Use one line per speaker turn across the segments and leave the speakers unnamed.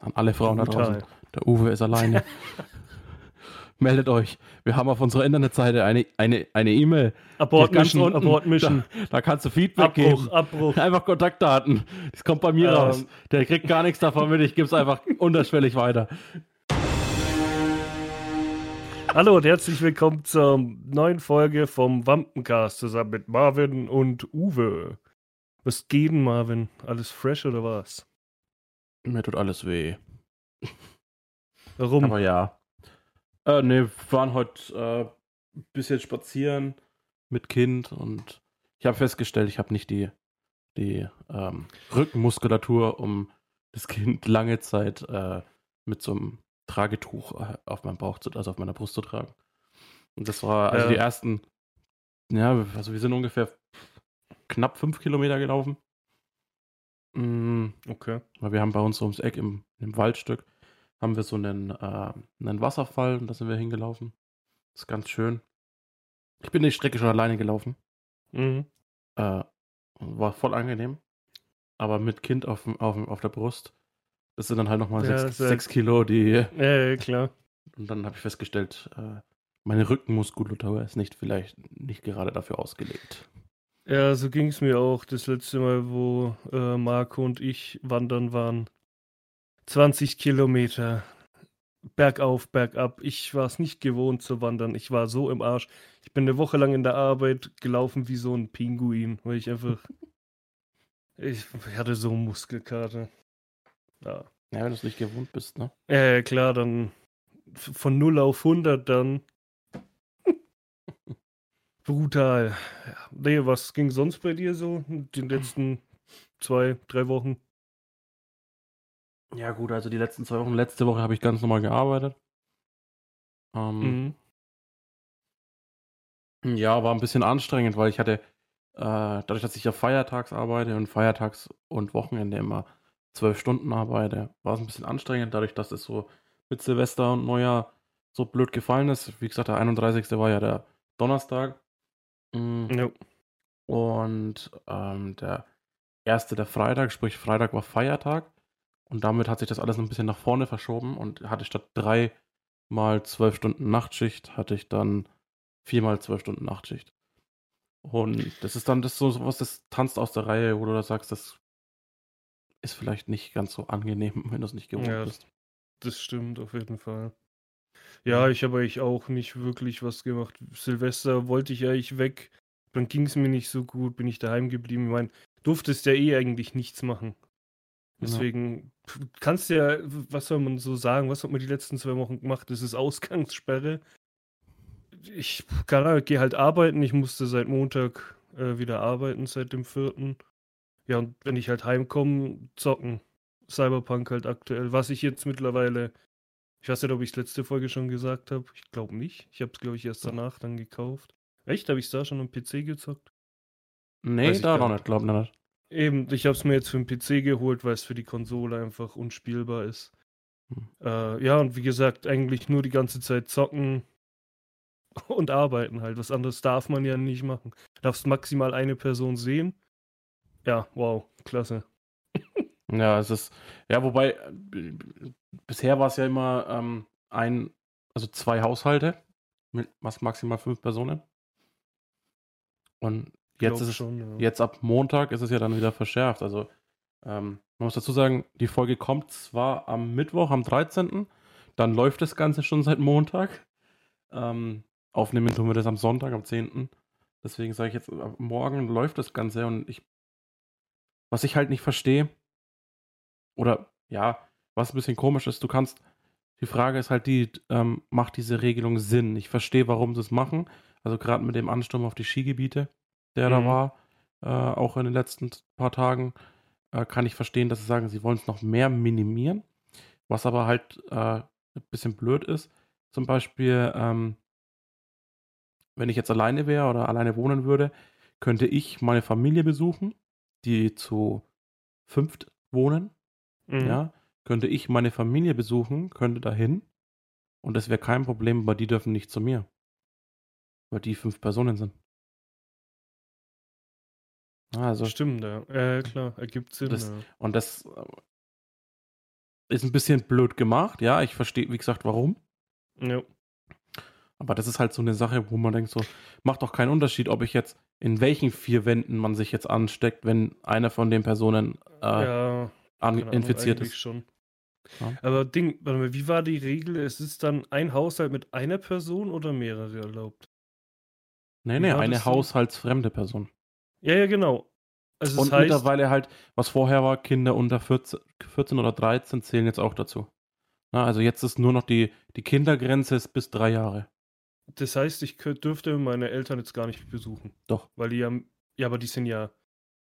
An alle Frauen da
Brutal.
draußen. Der Uwe ist alleine. Meldet euch. Wir haben auf unserer Internetseite eine eine eine E-Mail.
Abort Mission. Abort Mission.
Da kannst du Feedback
Abbruch,
geben.
Abbruch.
Einfach Kontaktdaten. Das kommt bei mir
Ähm.
raus. Der kriegt gar nichts davon mit. Ich gebe es einfach unterschwellig weiter.
Hallo und herzlich willkommen zur neuen Folge vom Wampencast zusammen mit Marvin und Uwe. Was geht denn, Marvin? Alles fresh oder was?
Mir tut alles weh.
Warum?
Aber ja. Äh, ne, wir waren heute äh, bisschen spazieren mit Kind und ich habe festgestellt, ich habe nicht die, die ähm, Rückenmuskulatur, um das Kind lange Zeit äh, mit so einem Tragetuch äh, auf meinem Bauch, zu, also auf meiner Brust zu tragen. Und das war, also
Ja.
die ersten, ja, also wir sind ungefähr knapp fünf Kilometer gelaufen. Mm,
okay.
weil wir haben bei uns ums Eck im, im Waldstück haben wir so einen, äh, einen Wasserfall und da sind wir hingelaufen. Das ist ganz schön. Ich bin die Strecke schon alleine gelaufen.
Mhm.
Äh, war voll angenehm. Aber mit Kind auf, auf, auf der Brust, das sind dann halt nochmal
Ja,
sechs, sechs Kilo, die.
Ja, ja, klar.
Und dann habe ich festgestellt, äh, meine Rückenmuskulatur ist nicht vielleicht nicht gerade dafür ausgelegt.
Ja, so ging es mir auch das letzte Mal, wo äh, Marco und ich wandern waren. 20 Kilometer. Bergauf, bergab. Ich war es nicht gewohnt zu wandern. Ich war so im Arsch. Ich bin eine Woche lang in der Arbeit gelaufen wie so ein Pinguin, weil ich einfach. ich, hatte so Muskelkater. Ja.
Ja, wenn du es nicht gewohnt bist, ne?
Ja, klar, dann von 0 auf 100 dann. Brutal. Ja. Nee, was ging sonst bei dir so in den letzten zwei, drei Wochen?
Ja, gut, also die letzten zwei Wochen. Letzte Woche habe ich ganz normal gearbeitet. Ähm,
Mhm.
Ja, war ein bisschen anstrengend, weil ich hatte, äh, dadurch, dass ich ja feiertags arbeite und feiertags und Wochenende immer zwölf Stunden arbeite, war es ein bisschen anstrengend, dadurch, dass es so mit Silvester und Neujahr so blöd gefallen ist. Wie gesagt, der 31. war ja der Donnerstag. Mm,
Ja.
Und ähm, der erste, der Freitag, sprich Freitag war Feiertag. Und damit hat sich das alles ein bisschen nach vorne verschoben und hatte statt drei mal zwölf Stunden Nachtschicht, hatte ich dann viermal zwölf Stunden Nachtschicht. Und das ist dann das so so was, das tanzt aus der Reihe, wo du da sagst, das ist vielleicht nicht ganz so angenehm, wenn du es nicht gewohnt
Ja.
bist.
Das stimmt auf jeden Fall. Ja, ich habe eigentlich auch nicht wirklich was gemacht. Silvester wollte ich eigentlich weg. Dann ging es mir nicht so gut, bin ich daheim geblieben. Ich meine, durftest ja eh eigentlich nichts machen. Deswegen pf, kannst du ja, was soll man so sagen, was hat man die letzten zwei Wochen gemacht? Das ist Ausgangssperre. Ich gehe halt arbeiten. Ich musste seit Montag äh, wieder arbeiten, seit dem 4. Ja, und wenn ich halt heimkomme, zocken. Cyberpunk halt aktuell. Was ich jetzt mittlerweile, ich weiß nicht, ob ich es letzte Folge schon gesagt habe. Ich glaube nicht. Ich habe es, glaube ich, erst danach dann gekauft. Echt? Habe ich es da schon am PC gezockt?
Nee,
Weiß ich
da noch nicht, glaub nicht.
Eben, ich habe es mir jetzt für den PC geholt, weil es für die Konsole einfach unspielbar ist.
Hm.
Äh, ja, und wie gesagt, eigentlich nur die ganze Zeit zocken und arbeiten halt. Was anderes darf man ja nicht machen. Darfst maximal eine Person sehen. Ja, wow, klasse.
Ja, es ist, ja, wobei, äh, bisher war es ja immer ähm, ein, also zwei Haushalte mit maximal fünf Personen. Und jetzt ist es,
schon, ja.
jetzt ab Montag ist es ja dann wieder verschärft. Also, ähm, man muss dazu sagen, die Folge kommt zwar am Mittwoch, am 13., dann läuft das Ganze schon seit Montag. Ähm, aufnehmen tun wir das am Sonntag, am 10. Deswegen sage ich jetzt, morgen läuft das Ganze und ich, was ich halt nicht verstehe, oder ja, was ein bisschen komisch ist, du kannst, die Frage ist halt die, ähm, macht diese Regelung Sinn? Ich verstehe, warum sie es machen. Also gerade mit dem Ansturm auf die Skigebiete, der da
Mhm.
war, äh, auch in den letzten paar Tagen, äh, kann ich verstehen, dass sie sagen, sie wollen es noch mehr minimieren. Was aber halt äh, ein bisschen blöd ist. Zum Beispiel, ähm, wenn ich jetzt alleine wäre oder alleine wohnen würde, könnte ich meine Familie besuchen, die zu fünft wohnen
Mhm.
ja, könnte ich meine Familie besuchen, könnte dahin und das wäre kein Problem, weil die dürfen nicht zu mir. Weil die fünf Personen sind. Ah, Also,
Stimmt, ja. Äh, klar, ergibt Sinn.
Das-
ja.
und das, äh, ist ein bisschen blöd gemacht, ja. Ich verstehe, wie gesagt, warum.
Ja.
Aber das ist halt so eine Sache, wo man denkt, so, macht doch keinen Unterschied, ob ich jetzt in welchen vier Wänden man sich jetzt ansteckt, wenn eine von den Personen äh,
ja,
an, infiziert ist.
schon.
Ja.
Aber Ding, warte mal, wie war die Regel? Es ist dann ein Haushalt mit einer Person oder mehrere erlaubt?
Nee, nee, eine haushaltsfremde Person.
Ja, ja, genau. Also
Und
heißt,
mittlerweile halt, was vorher war, Kinder unter 14, 14 oder 13 zählen jetzt auch dazu. Na, also jetzt ist nur noch die, die Kindergrenze ist bis drei Jahre.
das heißt, ich dürfte meine Eltern jetzt gar nicht besuchen.
Doch.
Weil die haben, ja, aber die sind ja,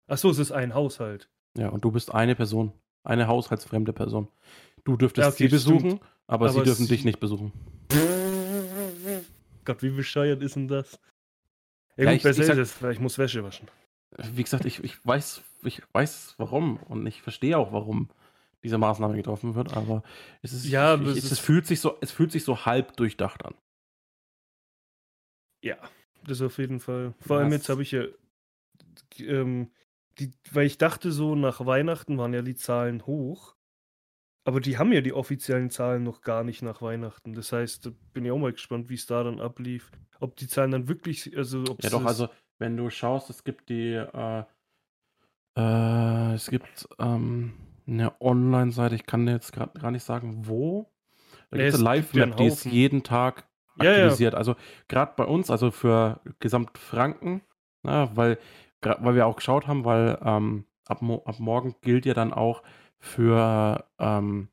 ach so, es ist ein Haushalt.
Ja, und du bist eine Person. Eine haushaltsfremde Person. Du dürftest
okay,
sie besuchen,
stimmt.
aber, sie
Aber
dürfen
sie-
dich nicht besuchen.
Gott, wie bescheuert ist denn das? Ja,
Ja,
gut,
ich- ich sag-
ist es, weil ich muss Wäsche waschen.
Wie gesagt, ich, ich, weiß, ich weiß warum und ich verstehe auch, warum diese Maßnahme getroffen wird, aber es ist,
Ja,
ich,
es
es,
ist-
fühlt sich so, es fühlt sich so halb durchdacht an.
Ja, das auf jeden Fall. Vor allem
Was?
jetzt habe ich ja, ähm, die, weil ich dachte so, nach Weihnachten waren ja die Zahlen hoch. Aber die haben ja die offiziellen Zahlen noch gar nicht nach Weihnachten. Das heißt, bin ich auch mal gespannt, wie es da dann ablief. Ob die Zahlen dann wirklich, also ob
Ja, doch, also, wenn du schaust, es gibt die, äh, äh, es gibt ähm, eine Online-Seite, ich kann dir jetzt gerade gar nicht sagen, wo. Da
Ja,
gibt es eine
ja
Live-Map, die ist jeden Tag
Ja, ja.
aktualisiert. Also gerade bei uns, also für Gesamtfranken, na, weil, gra- weil wir auch geschaut haben, weil ähm, ab, ab morgen gilt ja dann auch für ähm,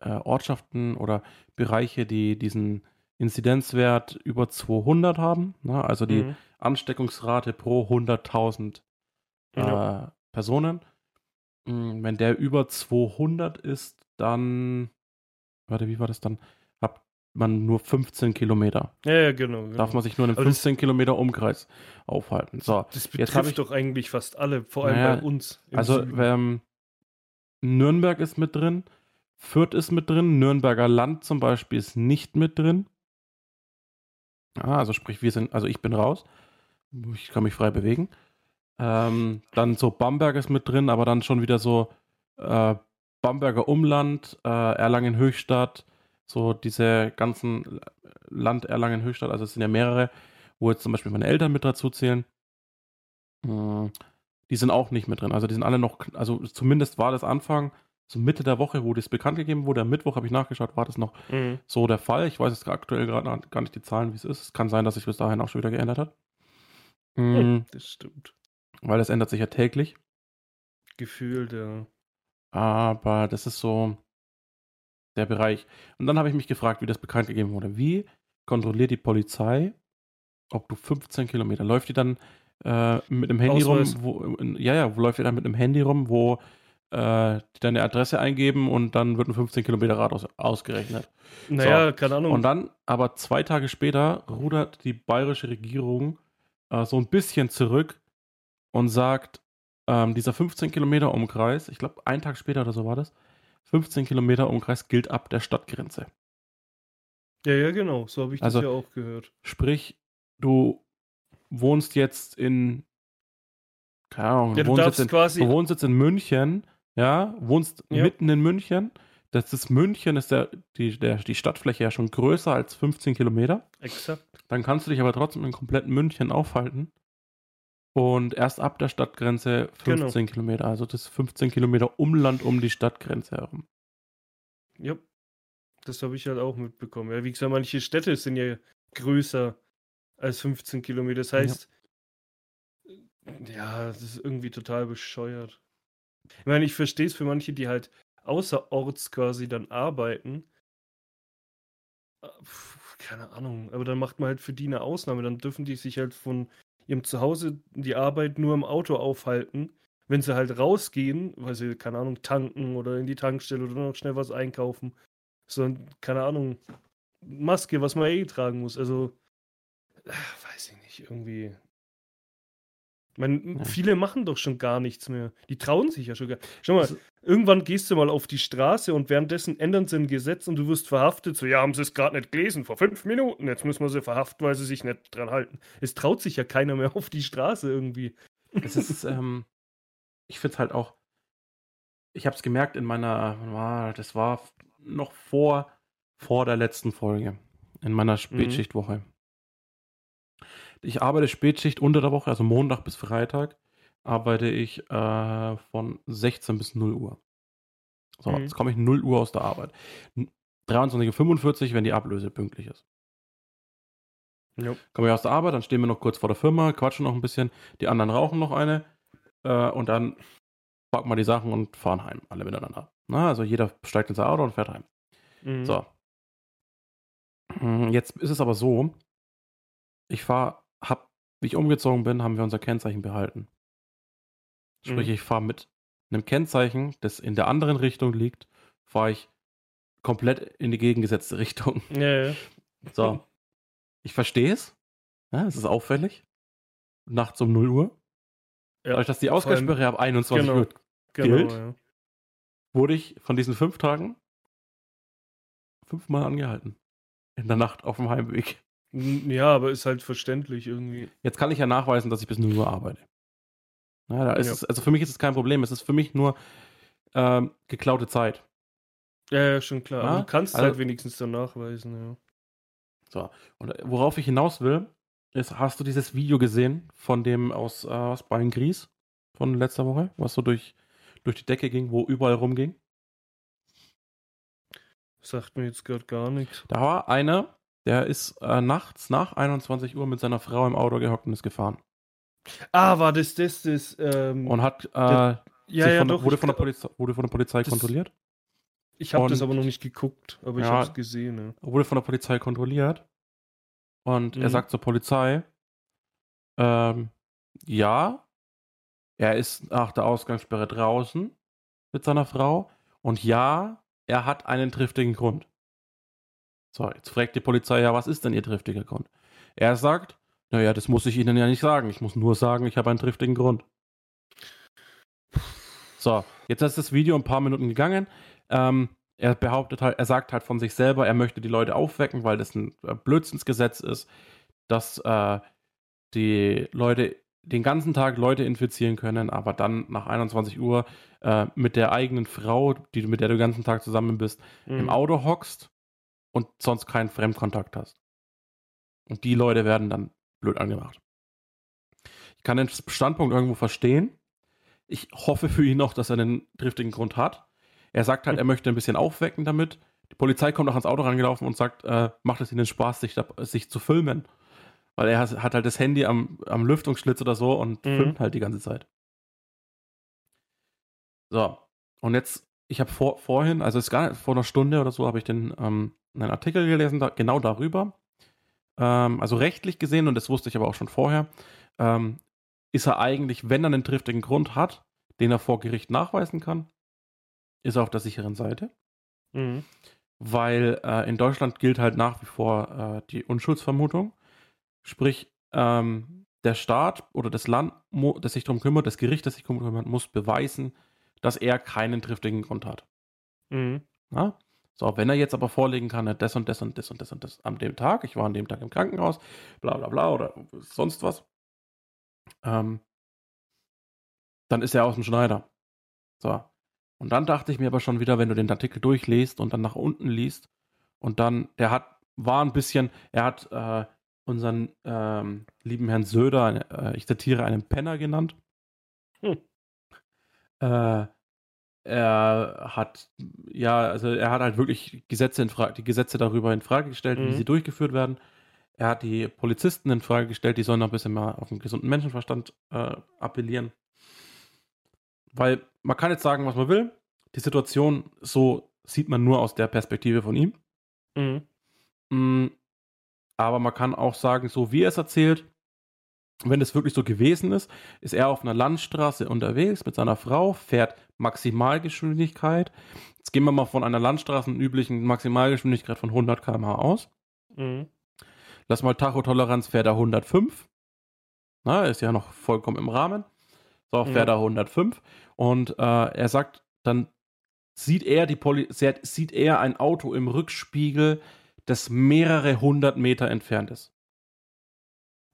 äh, Ortschaften oder Bereiche, die diesen Inzidenzwert über 200 haben, na, also die
Mhm.
Ansteckungsrate pro 100.000 äh,
Ja.
Personen. Mm, Wenn der über 200 ist, dann, warte, wie war das dann? Hat man nur 15 Kilometer.
Ja, ja, genau. genau.
Darf man sich nur in einem
Aber das-
15 Kilometer Umkreis aufhalten. So,
das
jetzt
betrifft
ich-
doch eigentlich fast alle, vor allem
Naja,
bei uns.
also ähm, Nürnberg ist mit drin, Fürth ist mit drin, Nürnberger Land zum Beispiel ist nicht mit drin. Ah, also sprich, wir sind, also ich bin raus. Ich kann mich frei bewegen. Ähm, dann so Bamberg ist mit drin, aber dann schon wieder so äh, Bamberger Umland, äh, Erlangen Höchstadt, so diese ganzen Land Erlangen Höchstadt, also es sind ja mehrere, wo jetzt zum Beispiel meine Eltern mit dazu zählen. Mm, Die sind auch nicht mit drin. Also die sind alle noch, also zumindest war das Anfang, so Mitte der Woche, wo das bekannt gegeben wurde, am Mittwoch habe ich nachgeschaut, war das noch
Mhm.
so der Fall. Ich weiß jetzt aktuell gerade gar nicht die Zahlen, wie es ist. Es kann sein, dass sich bis dahin auch schon wieder geändert hat.
Hm, das stimmt.
Weil das ändert sich ja täglich.
Gefühlt, ja.
Aber das ist so der Bereich. Und dann habe ich mich gefragt, wie das bekannt gegeben wurde. Wie kontrolliert die Polizei, ob du 15 Kilometer, läuft die dann äh, mit einem Handy
Ausweis.
rum, wo, in, ja, ja, wo läuft die dann mit einem Handy rum, wo äh, die deine Adresse eingeben und dann wird ein 15 Kilometer Radius ausgerechnet.
Naja, keine Ahnung.
Und dann, aber zwei Tage später, rudert die bayerische Regierung äh, so ein bisschen zurück und sagt, ähm, dieser 15 Kilometer Umkreis, ich glaube, einen Tag später oder so war das, 15 Kilometer Umkreis gilt ab der Stadtgrenze.
ja, ja, genau. So habe ich
Also-
das ja auch gehört.
Sprich, du wohnst jetzt in, keine Ahnung,
Ja, du
wohnst, jetzt in,
quasi.
du wohnst jetzt in München, ja, wohnst
Ja.
mitten in München. Das ist München, ist der, die, der, die Stadtfläche ja schon größer als 15 Kilometer.
Exakt.
Dann kannst du dich aber trotzdem in kompletten München aufhalten. Und erst ab der Stadtgrenze
Genau.
15 Kilometer. Also das ist 15 Kilometer Umland um die Stadtgrenze herum.
Ja. Das habe ich halt auch mitbekommen. Ja, wie gesagt, manche Städte sind ja größer als 15 Kilometer. Das heißt, ja, das ist irgendwie total bescheuert. Ich meine, ich verstehe es für manche, die halt außerorts quasi dann arbeiten. Äh, pf, Keine Ahnung, aber dann macht man halt für die eine Ausnahme. Dann dürfen die sich halt von ihrem Zuhause die Arbeit nur im Auto aufhalten. Wenn sie halt rausgehen, weil sie, keine Ahnung, tanken oder in die Tankstelle oder noch schnell was einkaufen. So, ein, keine Ahnung, Maske, was man eh tragen muss. Also, äh, weiß ich nicht, irgendwie.
Ja.
viele machen doch schon gar nichts mehr. Die trauen sich ja schon gar Schau mal,
Also-
irgendwann gehst du mal auf die Straße und währenddessen ändern sie ein Gesetz und du wirst verhaftet. So, ja, haben sie es gerade nicht gelesen, vor fünf Minuten. Jetzt müssen wir sie verhaften, weil sie sich nicht dran halten. Es traut sich ja keiner mehr auf die Straße irgendwie.
Es ist, ähm, ich finde es halt auch, ich habe es gemerkt in meiner, das war noch vor, vor der letzten Folge, in meiner Spätschichtwoche. Ich arbeite Spätschicht unter der Woche, also Montag bis Freitag, arbeite ich äh, von 16 bis 0 Uhr. So,
Mhm.
jetzt komme ich 0 Uhr aus der Arbeit. 23.45 Uhr, wenn die Ablöse pünktlich ist.
Jo.
Komme ich aus der Arbeit, dann stehen wir noch kurz vor der Firma, quatschen noch ein bisschen, die anderen rauchen noch eine äh, und dann packen wir die Sachen und fahren heim, alle miteinander. Na, also jeder steigt in sein Auto und fährt heim.
Mhm.
So. Hm, Jetzt ist es aber so, ich fahre, hab, wie ich umgezogen bin, haben wir unser Kennzeichen behalten. Sprich,
Mhm.
ich fahre mit einem Kennzeichen, das in der anderen Richtung liegt, fahre ich komplett in die gegengesetzte Richtung.
Ja, ja.
So. Ich verstehe es. Ja, es ist auffällig. Nachts um 0 Uhr.
Ja,
Dadurch, dass die Ausgangssperre ab 21
genau.
Uhr
Genau,
gilt.
ja.
wurde ich von diesen fünf Tagen fünfmal angehalten. In der Nacht auf dem Heimweg.
Ja, aber ist halt verständlich irgendwie.
Jetzt kann ich ja nachweisen, dass ich bis 0 Uhr arbeite. Ja, da ist
Ja.
es, also für mich ist es kein Problem. Es ist für mich nur ähm, geklaute Zeit.
Ja, ja, schon klar.
Ja,
Aber du kannst
also-
halt wenigstens dann nachweisen, ja.
So. Und äh, worauf ich hinaus will, ist, hast du dieses Video gesehen von dem aus, äh, aus Beingries von letzter Woche, was so durch, durch die Decke ging, wo überall rumging?
Sagt mir jetzt gerade gar nichts.
Da war einer, der ist äh, nachts nach 21 Uhr mit seiner Frau im Auto gehockt und ist gefahren.
Ah, war das das, das, ähm,
Und hat, äh,
ja,
sich
ja,
von,
doch.
wurde,
ich
von der Polizei, wurde von der Polizei
Das-
kontrolliert.
Ich habe das aber noch nicht geguckt, aber ich
Ja.
habe es gesehen, ja.
wurde von der Polizei kontrolliert und er
Mhm.
sagt zur Polizei, ähm, ja, er ist nach der Ausgangssperre draußen mit seiner Frau und ja, er hat einen triftigen Grund. So, jetzt fragt die Polizei, ja, was ist denn ihr triftiger Grund? Er sagt, naja, das muss ich Ihnen ja nicht sagen. Ich muss nur sagen, ich habe einen triftigen Grund. So, jetzt ist das Video ein paar Minuten gegangen. Ähm, er behauptet halt, er sagt halt von sich selber, er möchte die Leute aufwecken, weil das ein äh, Blödsinnsgesetz ist, dass äh, die Leute den ganzen Tag Leute infizieren können, aber dann nach 21 Uhr äh, mit der eigenen Frau, die, mit der du den ganzen Tag zusammen bist, im
Mhm.
Auto hockst und sonst keinen Fremdkontakt hast. Und die Leute werden dann blöd angemacht. Ich kann den Standpunkt irgendwo verstehen. Ich hoffe für ihn noch, dass er einen triftigen Grund hat. Er sagt halt, er möchte ein bisschen aufwecken damit. Die Polizei kommt auch ans Auto rangelaufen und sagt, äh, macht es ihnen Spaß, sich, sich zu filmen. Weil er hat, halt das Handy am, am Lüftungsschlitz oder so und
Mhm.
filmt halt die ganze Zeit. So, und jetzt, ich habe vor, vorhin, also es ist gar nicht, vor einer Stunde oder so, habe ich den, ähm, einen Artikel gelesen, da, genau darüber. Ähm, also rechtlich gesehen, und das wusste ich aber auch schon vorher, ähm, ist er eigentlich, wenn er einen triftigen Grund hat, den er vor Gericht nachweisen kann, ist er auf der sicheren Seite.
Mhm.
Weil äh, in Deutschland gilt halt nach wie vor äh, die Unschuldsvermutung. Sprich, ähm, der Staat oder das Land, das sich darum kümmert, das Gericht, das sich darum kümmert, muss beweisen, dass er keinen triftigen Grund hat.
Mhm.
Ja? So, wenn er jetzt aber vorlegen kann, er hat das und das und das und das und das an dem Tag, ich war an dem Tag im Krankenhaus, bla bla bla oder sonst was, ähm, dann ist er aus dem Schneider. So. Und dann dachte ich mir aber schon wieder, wenn du den Artikel durchliest und dann nach unten liest und dann, der hat, war ein bisschen, er hat äh, unseren ähm, lieben Herrn Söder, äh, ich zitiere, einen Penner genannt.
Hm.
Äh, er hat, ja, also er hat halt wirklich Gesetze in Frage, die Gesetze darüber in Frage gestellt, wie
Mhm.
sie durchgeführt werden. Er hat die Polizisten in Frage gestellt, die sollen noch ein bisschen mal auf den gesunden Menschenverstand äh, appellieren. Weil man kann jetzt sagen, was man will. Die Situation, so sieht man nur aus der Perspektive von ihm.
Mhm.
Mm, Aber man kann auch sagen, so wie er es erzählt, wenn es wirklich so gewesen ist, ist er auf einer Landstraße unterwegs mit seiner Frau, fährt Maximalgeschwindigkeit. Jetzt gehen wir mal von einer Landstraßenüblichen Maximalgeschwindigkeit von 100 km/h aus.
Mhm.
Lass mal Tachotoleranz fährt er 105. Na, ist ja noch vollkommen im Rahmen. So, fährt
Ja.
er 105. Und äh, er sagt, dann sieht er die Poli sieht sieht er ein Auto im Rückspiegel, das mehrere hundert Meter entfernt ist.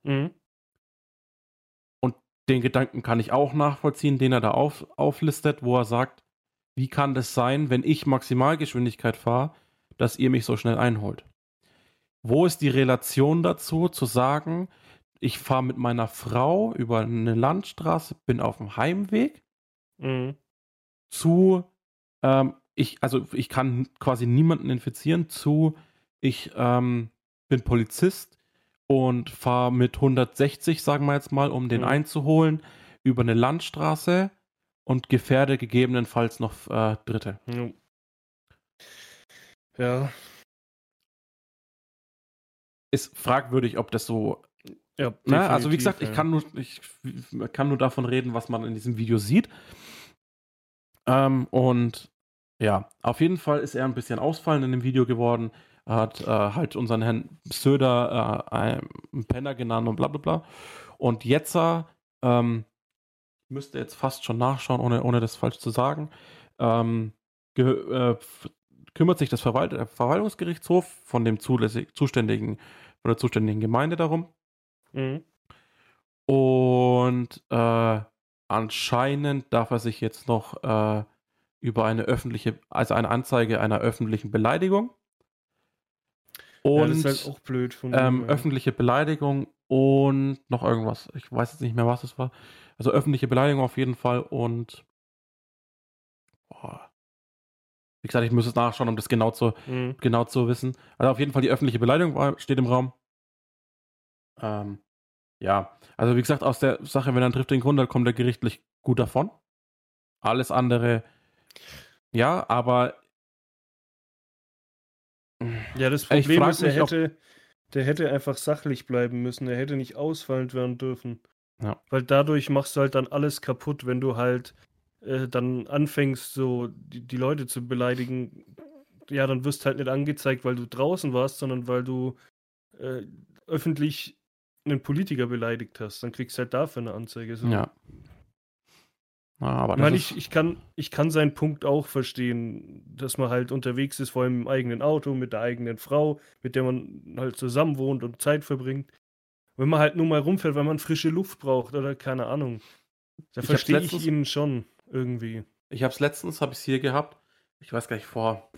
Mhm.
Den Gedanken kann ich auch nachvollziehen, den er da auf, auflistet, wo er sagt, wie kann das sein, wenn ich Maximalgeschwindigkeit fahre, dass ihr mich so schnell einholt? Wo ist die Relation dazu, zu sagen, ich fahre mit meiner Frau über eine Landstraße, bin auf dem Heimweg,
Mhm.
zu, ähm, ich, also ich kann quasi niemanden infizieren, zu, ich ähm, bin Polizist und fahre mit 160, sagen wir jetzt mal, um den
Mhm.
einzuholen, über eine Landstraße und gefährde gegebenenfalls noch äh, Dritte.
Ja. Ja,
Ist fragwürdig, ob das so
ja
Ne? Also wie gesagt, ich
ja.
kann nur, ich kann nur davon reden, was man in diesem Video sieht. Ähm, und ja, auf jeden Fall ist er ein bisschen ausfallend in dem Video geworden. Hat äh, halt unseren Herrn Söder äh, einen Penner genannt und bla bla bla. Und jetzt äh, ähm, müsste jetzt fast schon nachschauen, ohne, ohne das falsch zu sagen. Ähm, äh, kümmert sich das Verwalt Verwaltungsgerichtshof von dem zulässig, zuständigen, von der zuständigen Gemeinde darum.
Mhm.
Und äh, anscheinend darf er sich jetzt noch äh, über eine öffentliche, also eine Anzeige einer öffentlichen Beleidigung und
das ist halt auch blöd
ähm,
ja.
öffentliche Beleidigung und noch irgendwas. Ich weiß jetzt nicht mehr, was es war. Also öffentliche Beleidigung auf jeden Fall und boah. wie gesagt, ich muss es nachschauen, um das genau zu,
Mhm.
genau zu wissen. Also auf jeden Fall die öffentliche Beleidigung war, steht im Raum. Ähm, ja, also wie gesagt, aus der Sache, wenn er einen triftigen Grund hat, kommt er gerichtlich gut davon. Alles andere, ja, aber
Ja, das Problem ist, er hätte, der hätte einfach sachlich bleiben müssen. Er hätte nicht ausfallend werden dürfen.
Ja.
Weil dadurch machst du halt dann alles kaputt, wenn du halt äh, dann anfängst, so die, die Leute zu beleidigen. Ja, dann wirst halt nicht angezeigt, weil du draußen warst, sondern weil du äh, öffentlich einen Politiker beleidigt hast. Dann kriegst du halt dafür eine Anzeige. So.
ja. Ja, aber
Ich meine, ich, ich, kann, ich kann seinen Punkt auch verstehen, dass man halt unterwegs ist, vor allem im eigenen Auto, mit der eigenen Frau, mit der man halt zusammen wohnt und Zeit verbringt. Wenn man halt nur mal rumfährt, weil man frische Luft braucht oder keine Ahnung. Da verstehe ich ihn schon irgendwie.
ich habe es letztens, habe ich es hier gehabt. Ich weiß gar nicht, vor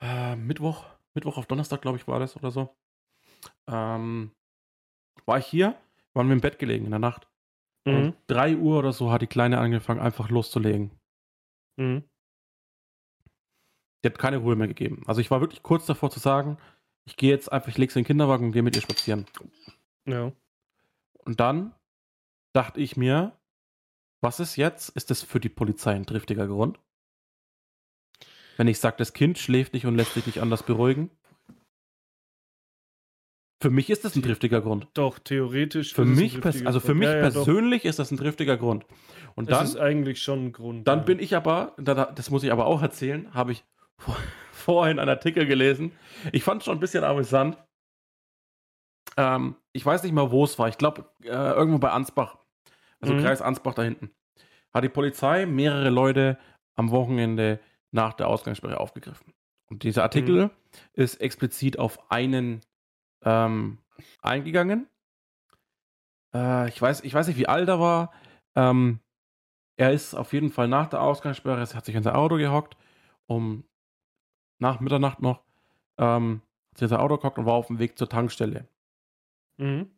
äh, Mittwoch, Mittwoch auf Donnerstag, glaube ich, war das oder so. Ähm, war ich hier, waren wir im Bett gelegen in der Nacht.
Mhm.
Und 3 Uhr oder so hat die Kleine angefangen, einfach loszulegen.
Mhm.
Die hat keine Ruhe mehr gegeben. Also ich war wirklich kurz davor zu sagen, ich gehe jetzt einfach, ich lege sie in den Kinderwagen und gehe mit ihr spazieren.
Ja.
Und dann dachte ich mir, was ist jetzt? Ist das für die Polizei ein triftiger Grund? Wenn ich sage, das Kind schläft nicht und lässt sich nicht anders beruhigen? Für mich ist das ein triftiger Grund.
Doch, theoretisch.
Für mich, also für mich
ja, ja, doch.
persönlich ist das ein triftiger Grund. Und
Das
dann,
ist eigentlich schon ein Grund.
dann
ja.
bin ich aber, da- da- das muss ich aber auch erzählen, habe ich vor- vorhin einen Artikel gelesen. Ich fand es schon ein bisschen amüsant. Ähm, ich weiß nicht mal, wo es war. Ich glaube, äh, irgendwo bei Ansbach. Also
Mhm.
Kreis Ansbach da hinten. Hat die Polizei mehrere Leute am Wochenende nach der Ausgangssperre aufgegriffen. Und dieser Artikel
Mhm.
ist explizit auf einen ähm, eingegangen. Äh, ich, weiß, ich weiß nicht, wie alt er war. Ähm, er ist auf jeden Fall nach der Ausgangssperre, er hat sich in sein Auto gehockt, um nach Mitternacht noch, ähm, hat sich in sein Auto gehockt und war auf dem Weg zur Tankstelle.
Mhm.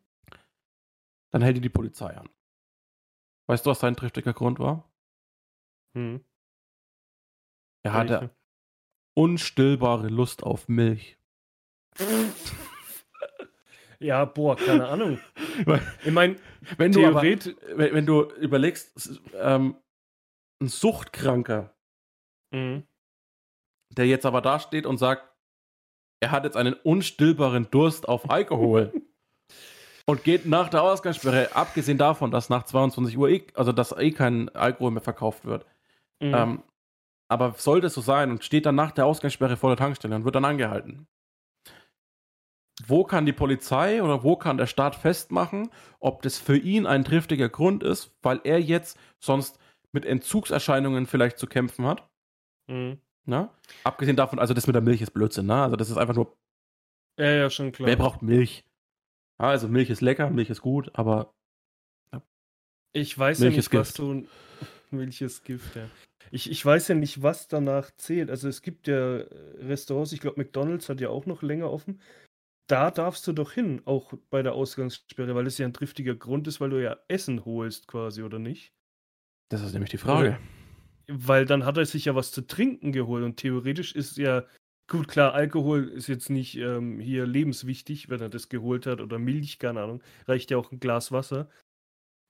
Dann hält die Polizei an. Weißt du, was sein triftiger Grund war?
Mhm.
Er hatte unstillbare Lust auf Milch.
Ja, boah, keine Ahnung. Ich meine,
Wenn du, aber,
theoretisch.
wenn, wenn du überlegst, ähm, ein Suchtkranker,
Mhm.
der jetzt aber da steht und sagt, er hat jetzt einen unstillbaren Durst auf Alkohol und geht nach der Ausgangssperre, abgesehen davon, dass nach 22 Uhr, eh, also dass eh kein Alkohol mehr verkauft wird,
Mhm.
ähm, aber sollte es so sein und steht dann nach der Ausgangssperre vor der Tankstelle und wird dann angehalten. Wo kann die Polizei oder wo kann der Staat festmachen, ob das für ihn ein triftiger Grund ist, weil er jetzt sonst mit Entzugserscheinungen vielleicht zu kämpfen hat?
Mhm.
Ne? Abgesehen davon, also das mit der Milch ist Blödsinn, ne? Also das ist einfach nur,
Ja, ja, schon klar.
wer braucht Milch? Ja, also Milch ist lecker, Milch ist gut, aber
Ich weiß
Milch
ja nicht, was du. Milch ist Gift, ja. Ich, ich weiß ja nicht, was danach zählt. Also es gibt ja äh, Restaurants, ich glaube, McDonalds hat ja auch noch länger offen. Da darfst du doch hin, auch bei der Ausgangssperre, weil es ja ein triftiger Grund ist, weil du ja Essen holst quasi, oder nicht?
Das ist nämlich die Frage.
Weil dann hat er sich ja was zu trinken geholt und theoretisch ist ja, gut, klar, Alkohol ist jetzt nicht ähm, hier lebenswichtig, wenn er das geholt hat oder Milch, keine Ahnung, reicht ja auch ein Glas Wasser.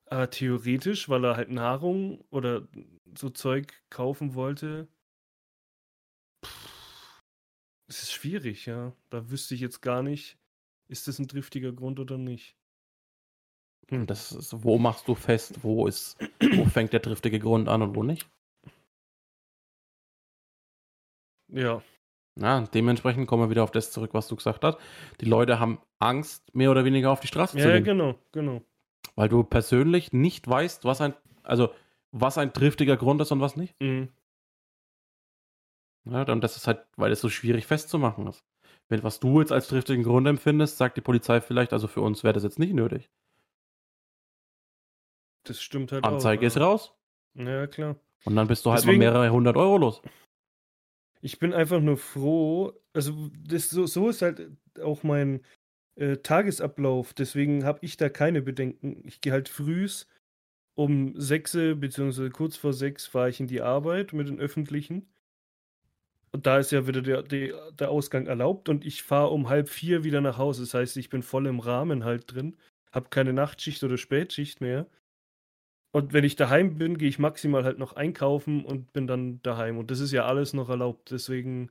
Aber theoretisch, weil er halt Nahrung oder so Zeug kaufen wollte, es ist schwierig, ja. Da wüsste ich jetzt gar nicht, ist das ein driftiger Grund oder nicht.
Hm, das ist, wo machst du fest, wo ist, wo fängt der driftige Grund an und wo nicht?
Ja.
Ja, dementsprechend kommen wir wieder auf das zurück, was du gesagt hast. Die Leute haben Angst, mehr oder weniger auf die Straße
ja,
zu
Ja,
gehen.
genau, genau.
Weil du persönlich nicht weißt, was ein, also was ein triftiger Grund ist und was nicht.
Mhm.
Ja, und das ist halt, weil es so schwierig festzumachen ist. Wenn was du jetzt als triftigen Grund empfindest, sagt die Polizei vielleicht, also für uns wäre das jetzt nicht nötig.
Das stimmt halt
Anzeige
auch.
ist raus.
Ja, klar.
Und dann bist du halt
Deswegen-
mal mehrere hundert Euro los.
Ich bin einfach nur froh, also das, so, so ist halt auch mein äh, Tagesablauf. Deswegen habe ich da keine Bedenken. Ich gehe halt frühs um sechs, beziehungsweise kurz vor sechs fahre ich in die Arbeit mit den Öffentlichen. Und da ist ja wieder der, der, der Ausgang erlaubt und ich fahre um halb vier wieder nach Hause. Das heißt, ich bin voll im Rahmen halt drin, habe keine Nachtschicht oder Spätschicht mehr. Und wenn ich daheim bin, gehe ich maximal halt noch einkaufen und bin dann daheim. Und das ist ja alles noch erlaubt. Deswegen,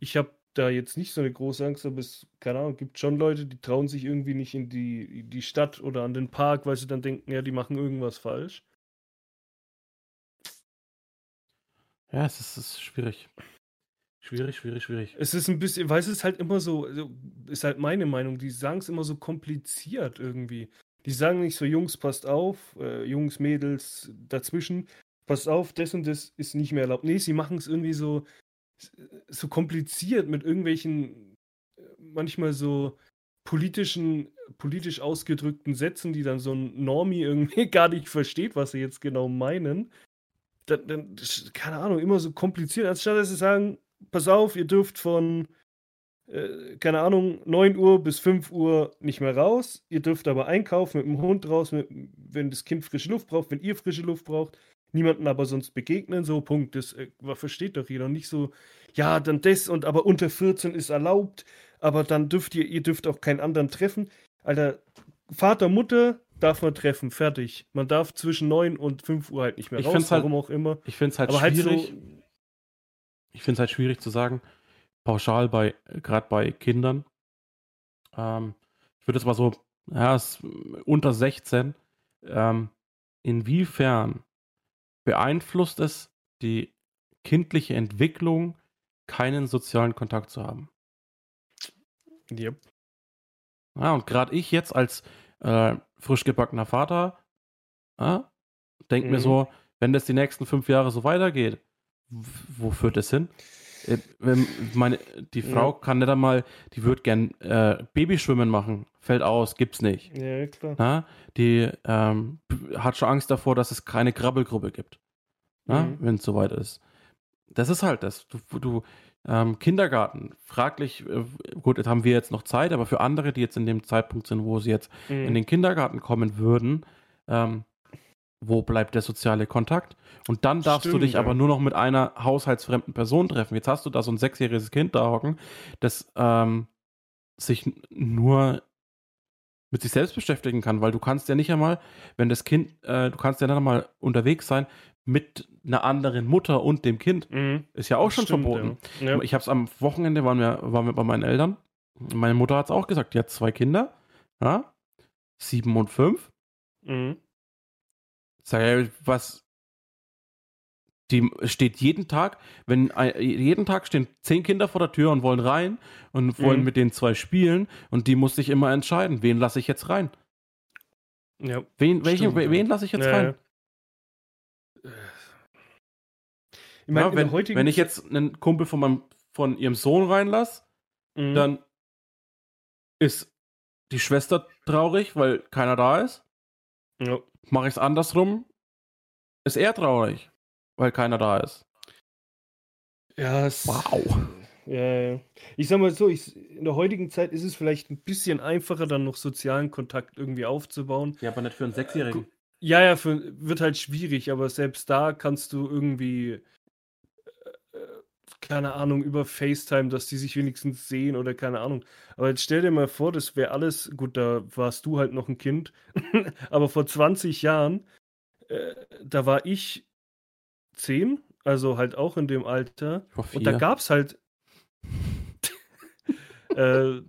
ich habe da jetzt nicht so eine große Angst, aber es, keine Ahnung, gibt schon Leute, die trauen sich irgendwie nicht in die, in die Stadt oder an den Park, weil sie dann denken, ja, die machen irgendwas falsch.
Ja, es ist, es ist schwierig. Schwierig, schwierig, schwierig.
Es ist ein bisschen, weil es ist halt immer so, ist halt meine Meinung, die sagen es immer so kompliziert irgendwie. Die sagen nicht so, Jungs, passt auf, äh, Jungs, Mädels, dazwischen, passt auf, das und das ist nicht mehr erlaubt. Nee, sie machen es irgendwie so, so kompliziert mit irgendwelchen, äh, manchmal so politischen, politisch ausgedrückten Sätzen, die dann so ein Normie irgendwie gar nicht versteht, was sie jetzt genau meinen. Dann, dann, keine Ahnung, immer so kompliziert, anstatt dass sie sagen, pass auf, ihr dürft von, äh, keine Ahnung, 9 Uhr bis 5 Uhr nicht mehr raus. Ihr dürft aber einkaufen mit dem Hund raus, mit, wenn das Kind frische Luft braucht, wenn ihr frische Luft braucht. Niemanden aber sonst begegnen, so Punkt. Das äh, versteht doch jeder. Nicht so, ja, dann das und aber unter 14 ist erlaubt, aber dann dürft ihr, ihr dürft auch keinen anderen treffen. Alter, Vater, Mutter darf man treffen, fertig. Man darf zwischen 9 und 5 Uhr halt nicht mehr
Ich
raus,
halt-
warum auch immer.
Ich finde es halt
aber halt
schwierig.
so,
ich finde es halt schwierig zu sagen, pauschal bei, gerade bei Kindern. Ähm, ich würde jetzt mal so, ja, es, unter 16, ähm, inwiefern beeinflusst es die kindliche Entwicklung, keinen sozialen Kontakt zu haben?
Yep.
Ja, und gerade ich jetzt als äh, frisch gebackener Vater ja, denke mir
Mhm.
so, wenn das die nächsten fünf Jahre so weitergeht, wo führt das hin? Äh, meine, die
Ja.
Frau kann nicht einmal, die würde gern äh, Babyschwimmen machen, fällt aus, gibt's nicht.
Ja, klar.
Ja, die ähm, hat schon Angst davor, dass es keine Krabbelgruppe gibt, ja,
Mhm.
wenn es soweit ist. Das ist halt das. Du, du ähm, Kindergarten, fraglich, äh, gut, jetzt haben wir jetzt noch Zeit, aber für andere, die jetzt in dem Zeitpunkt sind, wo sie jetzt
Mhm.
in den Kindergarten kommen würden, ähm, wo bleibt der soziale Kontakt? Und dann darfst du
Stimmt,
dich
ja.
aber nur noch mit einer haushaltsfremden Person treffen. Jetzt hast du da so ein sechsjähriges Kind da hocken, das ähm, sich nur mit sich selbst beschäftigen kann, weil du kannst ja nicht einmal, wenn das Kind, äh, du kannst ja nicht einmal unterwegs sein mit einer anderen Mutter und dem Kind.
Mhm.
Ist ja auch schon
Stimmt,
verboten.
Ja. Ja.
Ich habe es am Wochenende, waren wir, waren wir bei meinen Eltern. Meine Mutter hat es auch gesagt, die hat zwei Kinder, ja, sieben und fünf.
Mhm.
Sag was, die steht jeden Tag, wenn jeden Tag stehen zehn Kinder vor der Tür und wollen rein und wollen
Mhm.
mit den zwei spielen und die muss sich immer entscheiden, wen lasse ich jetzt rein?
ja.
Wen, welche,
Stimmt, ja.
wen lasse ich jetzt
Ja,
rein?
ja. Ich meine,
Ja, wenn, wenn ich jetzt einen Kumpel von meinem, von ihrem Sohn reinlasse,
Mhm.
dann ist die Schwester traurig, weil keiner da ist.
Ja.
Mache ich es andersrum, ist er traurig, weil keiner da ist.
Ja, es,
Wow.
Ja, ja. Ich sag mal so, ich, in der heutigen Zeit ist es vielleicht ein bisschen einfacher, dann noch sozialen Kontakt irgendwie aufzubauen.
Ja, aber nicht für einen Sechsjährigen.
Ja, ja, für, wird halt schwierig, aber selbst da kannst du irgendwie, keine Ahnung, über FaceTime, dass die sich wenigstens sehen oder keine Ahnung. Aber jetzt stell dir mal vor, das wäre alles, gut, da warst du halt noch ein Kind, aber vor 20 Jahren, äh, da war ich 10, also halt auch in dem Alter. Und da
vier.
gab's halt. äh,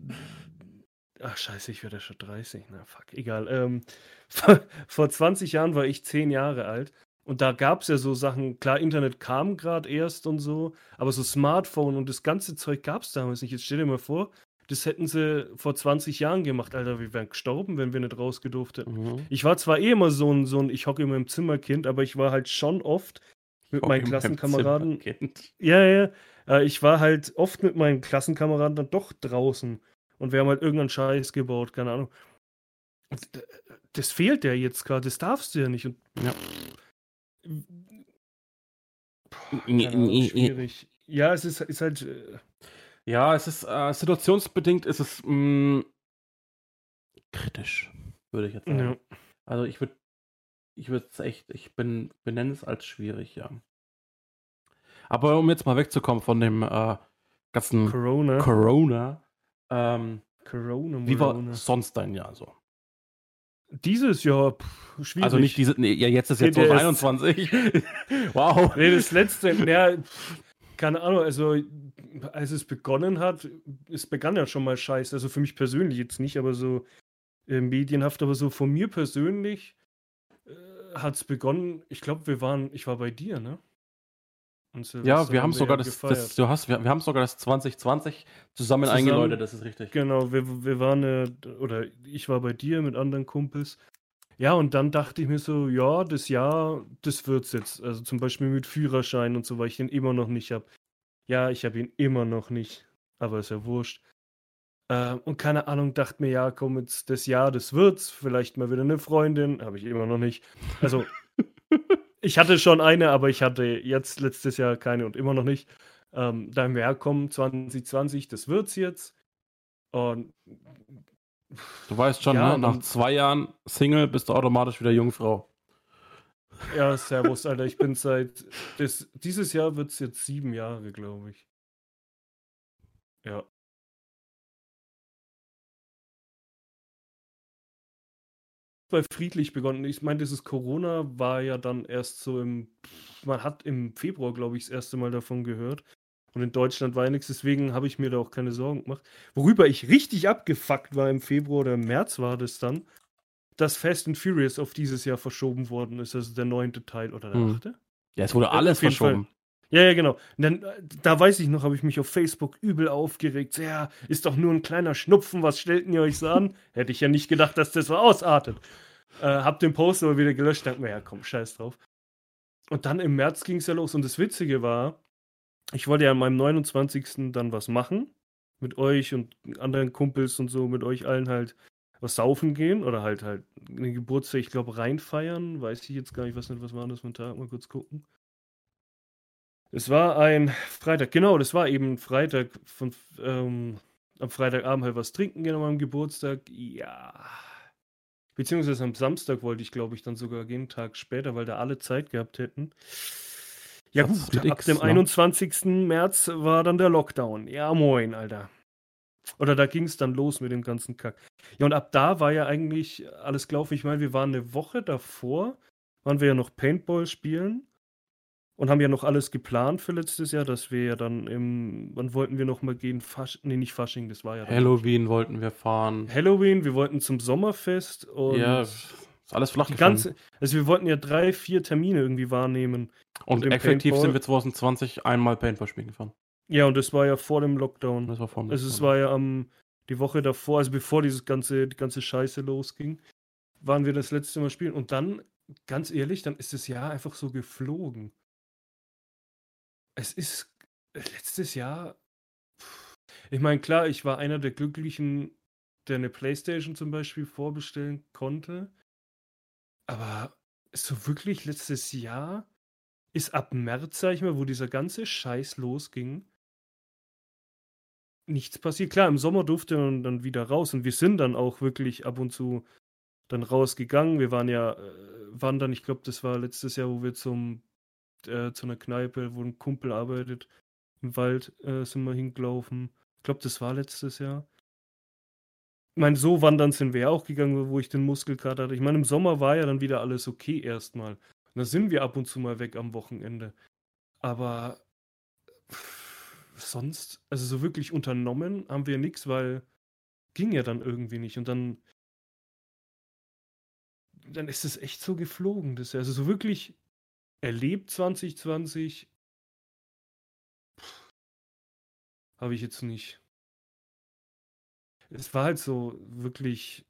ach, scheiße, ich werde schon 30. Na, fuck, egal. Ähm, vor, vor 20 Jahren war ich 10 Jahre alt. Und da gab es ja so Sachen, klar, Internet kam gerade erst und so, aber so Smartphone und das ganze Zeug gab es damals nicht. Jetzt stell dir mal vor, das hätten sie vor 20 Jahren gemacht. Alter, wir wären gestorben, wenn wir nicht rausgedurft hätten.
Mhm.
Ich war zwar eh immer so ein, so ein ich hocke immer im Zimmerkind, aber ich war halt schon oft mit meinen Klassenkameraden ja, ja. Äh, ich war halt oft mit meinen Klassenkameraden dann doch draußen. Und wir haben halt irgendeinen Scheiß gebaut, keine Ahnung. Äh, Das fehlt ja jetzt gerade, das darfst du ja nicht. Und,
Ja.
Keine Ahnung, schwierig. Ja, es ist, ist halt. äh,
Ja, es ist äh, situationsbedingt ist es mh, kritisch, würde ich jetzt sagen.
Ja.
Also ich würde, ich würde es echt, ich bin, benenne es als schwierig, ja. Aber um jetzt mal wegzukommen von dem äh, ganzen
Corona.
Corona, ähm,
Corona.
wie war sonst dein Jahr so?
Dieses Jahr, pff, schwierig.
Also nicht diese, nee, ja, jetzt ist jetzt
Nee, der ist-
2021. wow.
Nee, das letzte, ja, pff, keine Ahnung, also als es begonnen hat, es begann ja schon mal scheiße. Also für mich persönlich jetzt nicht, aber so äh, medienhaft, aber so von mir persönlich äh, hat es begonnen, ich glaube, wir waren, ich war bei dir, ne?
Ja, wir haben
wir
sogar das, das, du hast, wir, wir haben sogar das 2020 zusammen,
Zusammen-
eingeläutet, das ist richtig.
Genau, wir, wir waren, oder ich war bei dir mit anderen Kumpels. Ja, und dann dachte ich mir so, ja, das Jahr, das wird's jetzt. Also zum Beispiel mit Führerschein und so, weil ich den immer noch nicht habe. Ja, ich habe ihn immer noch nicht, aber ist ja wurscht. Äh, und keine Ahnung, dachte mir, ja, komm, jetzt das Jahr, das wird's. Vielleicht mal wieder eine Freundin, habe ich immer noch nicht. Also, ich hatte schon eine, aber ich hatte jetzt letztes Jahr keine und immer noch nicht. Ähm, da haben wir, ja, komm, 2020, das wird's jetzt. Und
Du weißt schon,
Ja,
ne? nach zwei Jahren Single bist du automatisch wieder Jungfrau.
ja, Servus, Alter, ich bin seit, das, dieses Jahr wird's jetzt sieben Jahre, glaube ich. Ja. Bei friedlich begonnen. Ich meine, dieses Corona war ja dann erst so im, man hat im Februar, glaube ich, das erste Mal davon gehört. Und in Deutschland war ja nichts, deswegen habe ich mir da auch keine Sorgen gemacht. Worüber ich richtig abgefuckt war im Februar oder im März war das dann, dass Fast and Furious auf dieses Jahr verschoben worden ist, also der neunte Teil oder der
Hm.
achte.
Ja, es wurde
Ja,
alles
jeden Fall. Ja, ja, genau. Und dann, äh, da weiß ich noch, habe ich mich auf Facebook übel aufgeregt. Ja, ist doch nur ein kleiner Schnupfen, was stellten ihr euch so an? Hätte ich ja nicht gedacht, dass das so ausartet. Äh, hab den Post aber wieder gelöscht, dachte mir, ja komm, scheiß drauf. Und dann im März ging es ja los. Und das Witzige war, ich wollte ja an meinem 29. dann was machen. Mit euch und anderen Kumpels und so, mit euch allen halt was saufen gehen oder halt halt eine Geburtstag, ich glaube, reinfeiern. Weiß ich jetzt gar nicht, was nicht, was war das für ein Tag? Mal kurz gucken. Es war ein Freitag, genau, das war eben Freitag von ähm, am Freitagabend halt was trinken gehen an meinem Geburtstag. Ja. Beziehungsweise am Samstag wollte ich, glaube ich, dann sogar gehen, einen Tag später, weil da alle Zeit gehabt hätten. Ja,
Das
gut, ab
X,
dem
ne?
21. März war dann der Lockdown. Ja, moin, Alter. Oder da ging es dann los mit dem ganzen Kack. Ja, und ab da war ja eigentlich alles gelaufen. Ich meine, wir waren eine Woche davor, waren wir ja noch Paintball spielen und haben ja noch alles geplant für letztes Jahr, dass wir ja dann im, wann wollten wir noch mal gehen? Fasch, nee, nicht Fasching, das war ja dann
Halloween wollten wir fahren.
Halloween, wir wollten zum Sommerfest und
ja, ist alles flach
die
gefallen.
ganze, also wir wollten ja drei, vier Termine irgendwie wahrnehmen.
Und effektiv
Paintball-
sind wir 2020 einmal Paintball spielen gefahren.
Ja, und das war ja vor dem Lockdown.
Das war vor dem
Also es
Lockdown.
war ja am die Woche davor, also bevor dieses ganze, die ganze Scheiße losging, waren wir das letzte Mal spielen. Und dann, ganz ehrlich, dann ist das Jahr einfach so geflogen. Es ist letztes Jahr. Ich meine, klar, ich war einer der Glücklichen, der eine Playstation zum Beispiel vorbestellen konnte. Aber so wirklich letztes Jahr, ist ab März, sag ich mal, wo dieser ganze Scheiß losging, nichts passiert. Klar, im Sommer durfte man dann wieder raus und wir sind dann auch wirklich ab und zu dann rausgegangen. Wir waren ja äh, wandern, ich glaube, das war letztes Jahr, wo wir zum äh, zu einer Kneipe, wo ein Kumpel arbeitet, im Wald äh, sind wir hingelaufen. Ich glaube, das war letztes Jahr. Ich meine, so wandern sind wir auch gegangen, wo ich den Muskelkater hatte. Ich meine, im Sommer war ja dann wieder alles okay erstmal. Da sind wir ab und zu mal weg am Wochenende. Aber sonst, also so wirklich unternommen haben wir nichts, weil ging ja dann irgendwie nicht. Und dann, dann ist es echt so geflogen. Das, also so wirklich erlebt 2020 habe ich jetzt nicht. Es war halt so wirklich.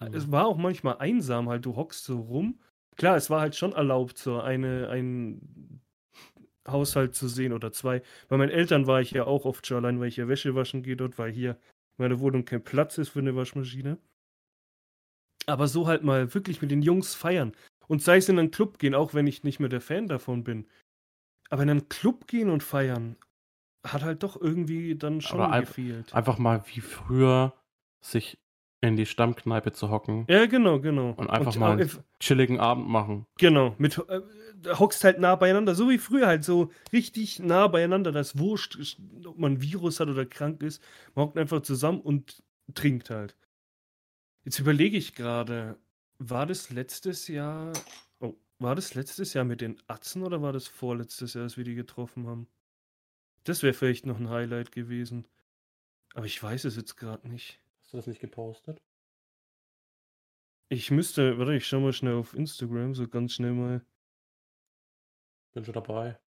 Mhm. Es war auch manchmal einsam, halt. Du hockst so rum. Klar, es war halt schon erlaubt, so eine, ein Haushalt zu sehen oder zwei. Bei meinen Eltern war ich ja auch oft schon allein, weil ich ja Wäsche waschen gehe dort, weil hier in meiner Wohnung kein Platz ist für eine Waschmaschine. Aber so halt mal wirklich mit den Jungs feiern. Und sei es in einen Club gehen, auch wenn ich nicht mehr der Fan davon bin. Aber in einen Club gehen und feiern hat halt doch irgendwie dann schon
Aber ein-
gefehlt.
Einfach mal wie früher sich in die Stammkneipe zu hocken
Ja, genau, genau.
und einfach mal
äh,
einen chilligen Abend machen.
Genau, mit äh, hockst halt nah beieinander, so wie früher halt so richtig nah beieinander, das wurscht, ob man ein Virus hat oder krank ist. Man hockt einfach zusammen und trinkt halt. Jetzt überlege ich gerade, war das letztes Jahr, oh, war das letztes Jahr mit den Atzen oder war das vorletztes Jahr, als wir die getroffen haben? Das wäre vielleicht noch ein Highlight gewesen. Aber ich weiß es jetzt gerade nicht.
Hast du das nicht gepostet?
Ich müsste, warte, ich schau mal schnell auf Instagram, so ganz schnell mal.
Bin schon dabei.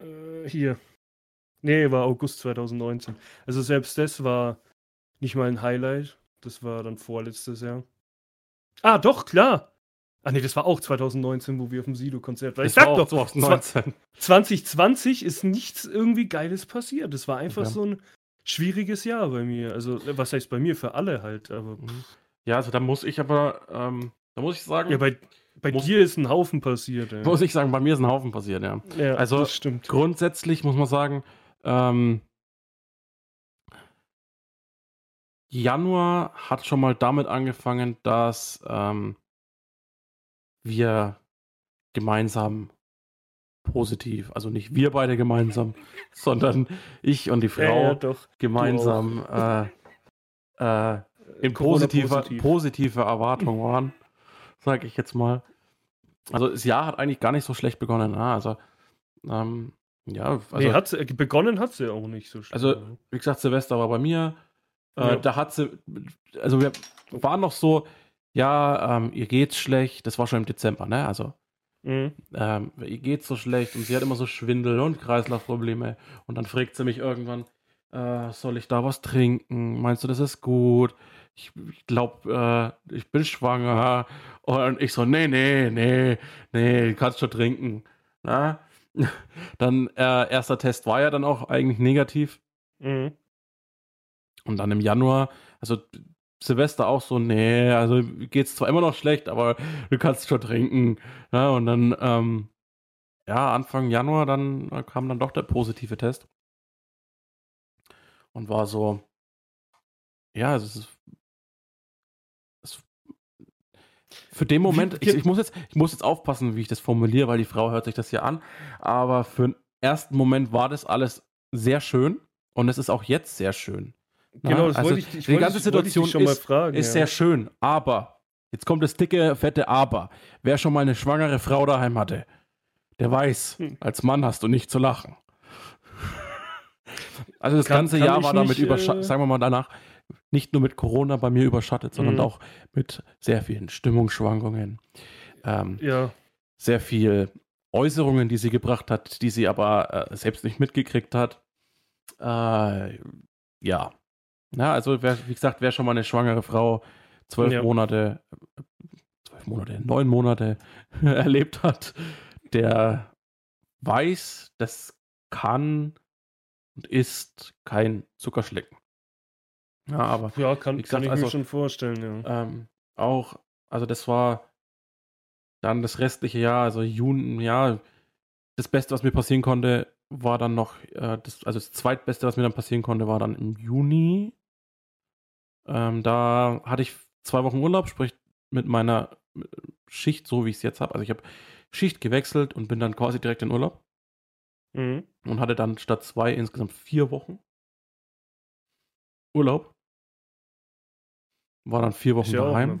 Äh, hier. Nee, war August 2019. Also selbst das war nicht mal ein Highlight. Das war dann vorletztes Jahr. Ah, doch, klar. Ah, nee, das war auch 2019, wo wir auf dem Sido-Konzert waren. Ich sag doch,
2019.
2020 ist nichts irgendwie Geiles passiert. Das war einfach
Ja.
so ein schwieriges Jahr bei mir. Also, äh, was heißt bei mir? Für alle halt. Aber
Mhm. Ja, also da muss ich aber, ähm, da muss ich sagen,
ja, bei, bei
Muss-
dir ist ein Haufen passiert. Ey.
muss ich sagen, bei mir ist ein Haufen passiert, ja.
Ja,
also-
das stimmt.
Grundsätzlich muss man sagen, ähm, Januar hat schon mal damit angefangen, dass ähm, wir gemeinsam positiv, also nicht wir beide gemeinsam, sondern ich und die Frau
Ja, ja, doch.
gemeinsam äh, äh, in positiver,
positiv.
positive Erwartung waren, sage ich jetzt mal. Also das Jahr hat eigentlich gar nicht so schlecht begonnen. Ah, also ähm, ja, also
nee, hat's, äh, begonnen hat sie auch nicht so schnell.
Also, wie gesagt, Silvester war bei mir. Äh,
Ja.
Da hat sie, also wir waren noch so, ja, ähm, ihr geht's schlecht. Das war schon im Dezember, ne? Also
Mhm.
ähm, ihr geht's so schlecht und sie hat immer so Schwindel und Kreislaufprobleme. Und dann fragt sie mich irgendwann, äh, soll ich da was trinken? Meinst du, das ist gut? Ich, ich glaube, äh, ich bin schwanger. Und ich so, nee, nee, nee, nee, kannst schon trinken. Na? Dann, äh, erster Test war ja dann auch eigentlich negativ.
Mhm.
Und dann im Januar, also Silvester auch so, nee, also geht's zwar immer noch schlecht, aber du kannst schon trinken. Ja, und dann, ähm, ja, Anfang Januar, dann äh, kam dann doch der positive Test. Und war so, ja, es ist, für den Moment, ich, ich, muss jetzt, ich muss jetzt aufpassen, wie ich das formuliere, weil die Frau hört sich das hier an. Aber für den ersten Moment war das alles sehr schön und es ist auch jetzt sehr schön.
Genau, das
also
wollte ich, ich
die
wollte,
ganze
ich-
Situation
schon mal
ist-
fragen.
Ist
ja.
sehr schön, aber jetzt kommt das dicke, fette Aber. Wer schon mal eine schwangere Frau daheim hatte, der weiß,
Hm.
als Mann hast du nicht zu lachen. Also das
Kann-
ganze
kann
Jahr war damit überschattet,
äh,
sagen wir mal danach, nicht nur mit Corona bei mir überschattet, sondern
Mhm.
auch mit sehr vielen Stimmungsschwankungen. Ähm,
Ja,
sehr viel Äußerungen, die sie gebracht hat, die sie aber äh, selbst nicht mitgekriegt hat. Äh, ja. Na, also, wer, wie gesagt, wer schon mal eine schwangere Frau zwölf
Ja.
Monate, zwölf Monate, neun Monate erlebt hat, der weiß, das kann und ist kein Zuckerschlecken. Ja, aber
ja kann,
gesagt,
kann ich
also-
mir schon vorstellen, ja.
ähm, auch, also das war dann das restliche Jahr, also Juni, ja, das Beste, was mir passieren konnte, war dann noch, äh, das, also das zweitbeste, was mir dann passieren konnte, war dann im Juni. Ähm, da hatte ich zwei Wochen Urlaub, sprich mit meiner Schicht, so wie ich es jetzt habe. Also ich habe Schicht gewechselt und bin dann quasi direkt in Urlaub.
Mhm.
Und hatte dann statt zwei insgesamt vier Wochen Urlaub. War dann vier Wochen
ja
daheim.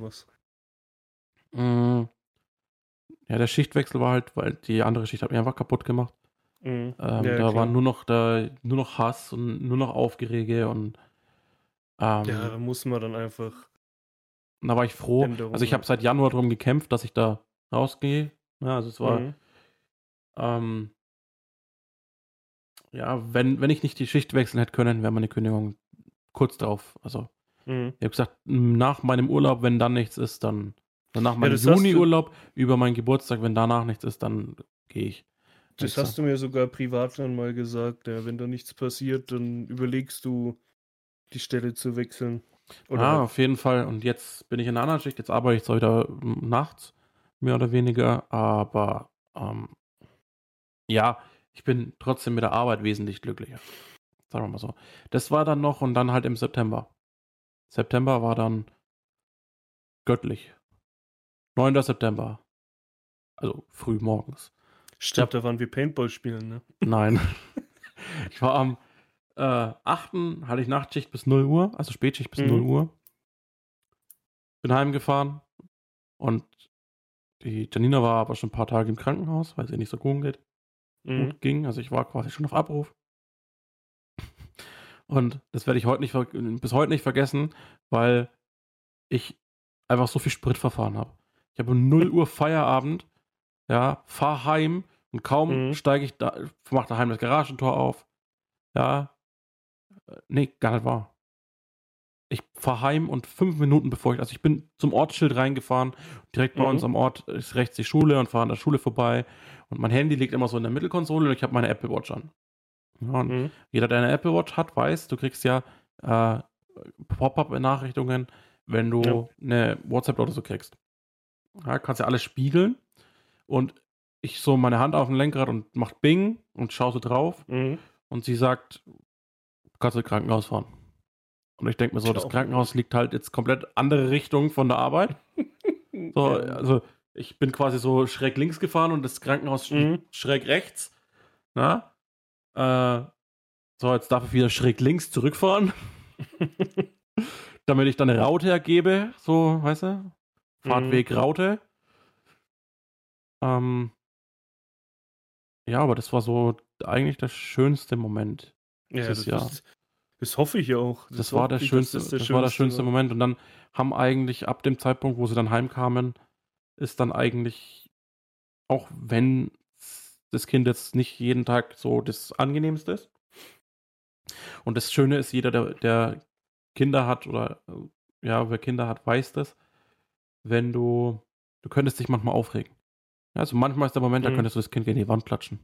Mm. Ja, der Schichtwechsel war halt, weil die andere Schicht hat mich einfach kaputt gemacht.
Mhm.
Ähm,
Ja,
da war
klar.
nur noch da, nur noch Hass und nur noch Aufgerege und ähm,
Ja, da muss man dann einfach.
da war ich froh.
Änderungen.
Also ich habe seit Januar darum gekämpft, dass ich da rausgehe. Ja, also es war,
Mhm.
ähm, ja, wenn, wenn ich nicht die Schicht wechseln hätte können, wäre meine Kündigung kurz darauf. Also
Mhm.
ich habe gesagt, nach meinem Urlaub, wenn dann nichts ist, dann also nach meinem
du-
Juni-Urlaub über meinen Geburtstag, wenn danach nichts ist, dann gehe ich.
Das hast du mir sogar privat dann mal gesagt. Ja, wenn da nichts passiert, dann überlegst du, die Stelle zu wechseln. Oder
ah, auf jeden Fall. Und jetzt bin ich in einer anderen Schicht. Jetzt arbeite ich zwar wieder nachts, mehr oder weniger. Aber ähm, ja, ich bin trotzdem mit der Arbeit wesentlich glücklicher. Sagen wir mal so. Das war dann noch und dann halt im September. September war dann göttlich. 9. September. Also früh morgens.
Stimmt, da waren wir Paintball spielen, ne?
Nein. ich war am äh, 8. hatte ich Nachtschicht bis 0 Uhr, also Spätschicht bis
Mhm.
0 Uhr. Bin heimgefahren und die Janina war aber schon ein paar Tage im Krankenhaus, weil es ihr nicht so gut geht.
Mhm.
Gut ging. Also ich war quasi schon auf Abruf. Und das werde ich heute nicht bis heute nicht vergessen, weil ich einfach so viel Sprit verfahren habe. Ich habe um 0 Uhr Feierabend, ja, fahr heim und kaum
Mhm.
steige ich da, mache daheim das Garagentor auf. Ja. Äh, Nee, gar nicht wahr. Ich fahre heim und fünf Minuten bevor ich, also ich bin zum Ortsschild reingefahren, direkt bei
Mhm.
uns am Ort ist rechts die Schule und fahre an der Schule vorbei und mein Handy liegt immer so in der Mittelkonsole und ich habe meine Apple Watch an. Ja, und
Mhm.
jeder, der eine Apple Watch hat, weiß, du kriegst ja äh, Pop-up-Benachrichtigungen, wenn du
Ja.
eine WhatsApp oder so kriegst. Ja, kannst ja alles spiegeln und ich so meine Hand auf dem Lenkrad und macht Bing und schaue so drauf
Mhm.
und sie sagt, kannst du ins Krankenhaus fahren. Und ich denke mir so, das. Krankenhaus liegt halt jetzt komplett andere Richtung von der Arbeit. So, also ich bin quasi so schräg links gefahren und das Krankenhaus
Mhm.
schräg rechts. Na? Äh, so, jetzt darf ich wieder schräg links zurückfahren, damit ich dann eine Raute ergebe, so, weißt du? Fahrtweg Raute. Ähm, ja, aber das war so eigentlich der schönste Moment.
Ja, das,
Jahr.
das, das hoffe ich auch.
Das, war
hoffe
der
ich, dass
schönste, das, war der schönste Moment. Und dann haben eigentlich ab dem Zeitpunkt, wo sie dann heimkamen, ist dann eigentlich, auch wenn das Kind jetzt nicht jeden Tag so das angenehmste ist. Und das Schöne ist, jeder, der, der Kinder hat oder ja, wer Kinder hat, weiß das, wenn du, du könntest dich manchmal aufregen. Ja, also manchmal ist der Moment, da
Mhm.
könntest du das Kind gegen die Wand klatschen.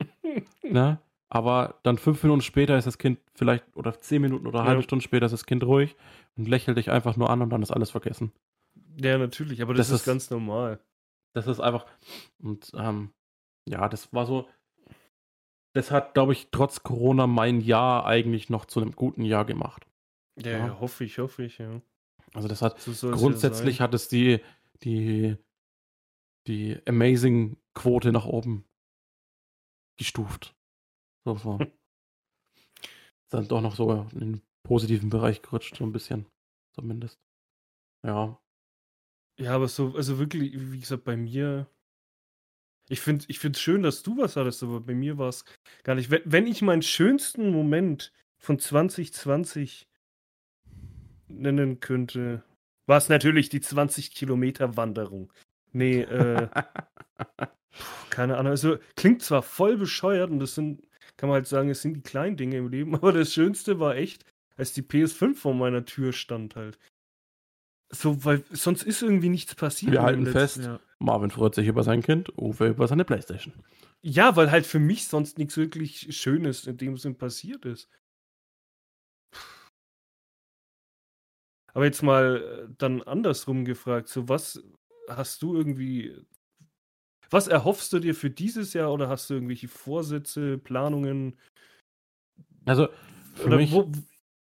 Ne? Aber dann fünf Minuten später ist das Kind vielleicht, oder zehn Minuten oder eine
Ja.
halbe Stunde später ist das Kind ruhig und lächelt dich einfach nur an und dann ist alles vergessen.
Ja, natürlich, aber das,
Das
ist,
ist-
ganz normal.
Das ist einfach, und ähm, ja, das war so, das hat, glaube ich, trotz Corona mein Jahr eigentlich noch zu einem guten Jahr gemacht.
Ja,
Ja.
hoffe ich, hoffe ich, ja.
Also das hat,
So
grundsätzlich
ja
hat es die, die, die Amazing-Quote nach oben gestuft. So, so. ist dann doch noch so in den positiven Bereich gerutscht, so ein bisschen. Zumindest. Ja.
Ja, aber so, also wirklich, wie gesagt, bei mir. Ich finde es ich find's schön, dass du was hattest, aber bei mir war es gar nicht. Wenn, wenn ich meinen schönsten Moment von 2020 nennen könnte, war es natürlich die 20 Kilometer Wanderung. Nee, äh, keine Ahnung. Also klingt zwar voll bescheuert und das sind, kann man halt sagen, es sind die kleinen Dinge im Leben, aber das Schönste war echt, als die PS5 vor meiner Tür stand halt. So, weil sonst ist irgendwie nichts passiert.
Wir halten fest.
Jahr.
Marvin freut sich über sein Kind, Uwe über seine Playstation.
Ja, weil halt für mich sonst nichts wirklich Schönes in dem Sinn passiert ist. Aber jetzt mal äh, dann andersrum gefragt, so was hast du irgendwie, Was erhoffst du dir für dieses Jahr oder hast du irgendwelche Vorsätze, Planungen?
Also,
Oder
mich,
wo,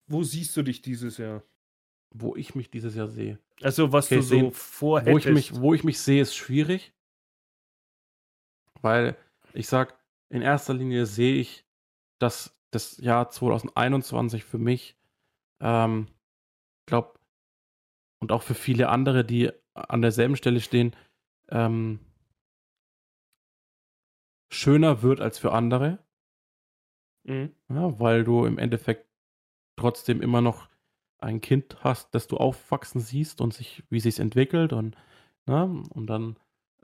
wo siehst du dich dieses Jahr?
wo ich mich dieses Jahr sehe.
Also, was
Okay,
du so vorhättest.
Wo ich, mich, wo ich mich sehe, ist schwierig. Weil ich sag, in erster Linie sehe ich, dass das Jahr 2021 für mich, ähm, glaube, und auch für viele andere, die an derselben Stelle stehen, ähm, schöner wird als für andere.
Mhm.
Ja, weil du im Endeffekt trotzdem immer noch ein Kind hast, das du aufwachsen siehst und sich, wie sich entwickelt und, ne, und dann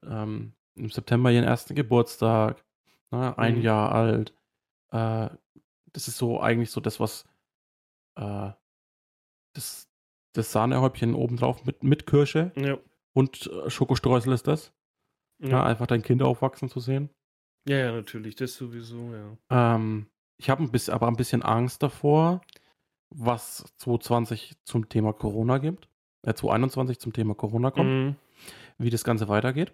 ähm, im September ihren ersten Geburtstag, ne, ein
Mhm.
Jahr alt. Äh, das ist so eigentlich so das, was äh, das, das Sahnehäubchen obendrauf mit, mit Kirsche
Ja.
und äh, Schokostreusel ist das. Ja.
Ja.
einfach dein Kind aufwachsen zu sehen.
Ja, ja, natürlich, das sowieso, ja.
Ähm, ich habe ein bisschen, aber ein bisschen Angst davor, was 2020 zum Thema Corona gibt, äh, 2021 zum Thema Corona kommt,
Mhm.
wie das Ganze weitergeht.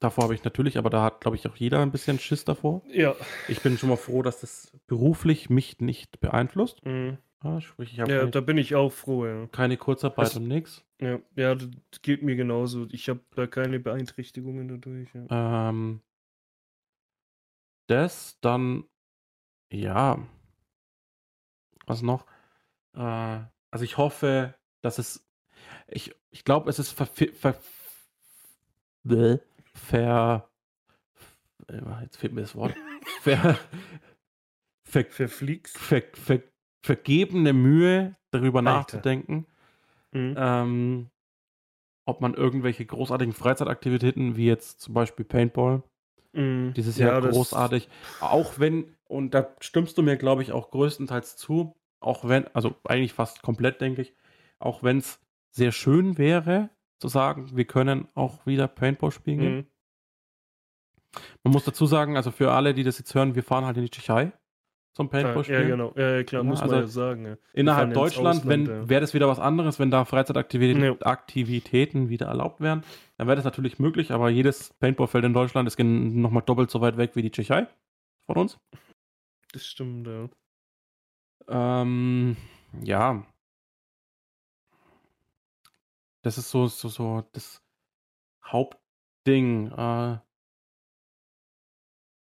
Davor habe ich natürlich, aber da hat, glaube ich, auch jeder ein bisschen Schiss davor.
Ja.
Ich bin schon mal froh, dass das beruflich mich nicht beeinflusst.
Mhm.
Ja, sprich, ich habe
Ja,
keine,
da bin ich auch froh, ja.
keine Kurzarbeit
Das-
und nichts.
Ja, ja das geht mir genauso. Ich habe da keine Beeinträchtigungen dadurch. Ja.
Ähm, das dann, ja, was noch? Äh, also ich hoffe, dass es, ich, ich glaube, es ist ver, ver, ver, jetzt fehlt mir das Wort, ver, ver,
Verfliegst.
ver, ver, vergebene Mühe, darüber
Alter.
nachzudenken,
Mhm.
ähm, ob man irgendwelche großartigen Freizeitaktivitäten, wie jetzt zum Beispiel Paintball,
Mhm.
dieses
Ja,
Jahr
das-
großartig. Auch wenn, und da stimmst du mir, glaube ich, auch größtenteils zu, auch wenn, also eigentlich fast komplett, denke ich, auch wenn es sehr schön wäre, zu sagen, wir können auch wieder Paintball spielen gehen.
Mhm.
Man muss dazu sagen, also für alle, die das jetzt hören, wir fahren halt in die Tschechei zum Paintball
Ja, genau. Ja, klar,
Ja,
muss man
also
ja sagen. Ja.
Innerhalb Deutschland, wenn
Ausland,
wäre das wieder was anderes, wenn da Freizeitaktivitäten wieder erlaubt wären, dann wäre das natürlich möglich, aber jedes Paintballfeld in Deutschland ist nochmal doppelt so weit weg wie die Tschechei von uns.
Das stimmt, ja.
Ähm, ja. Das ist so, so, so das Hauptding. Äh,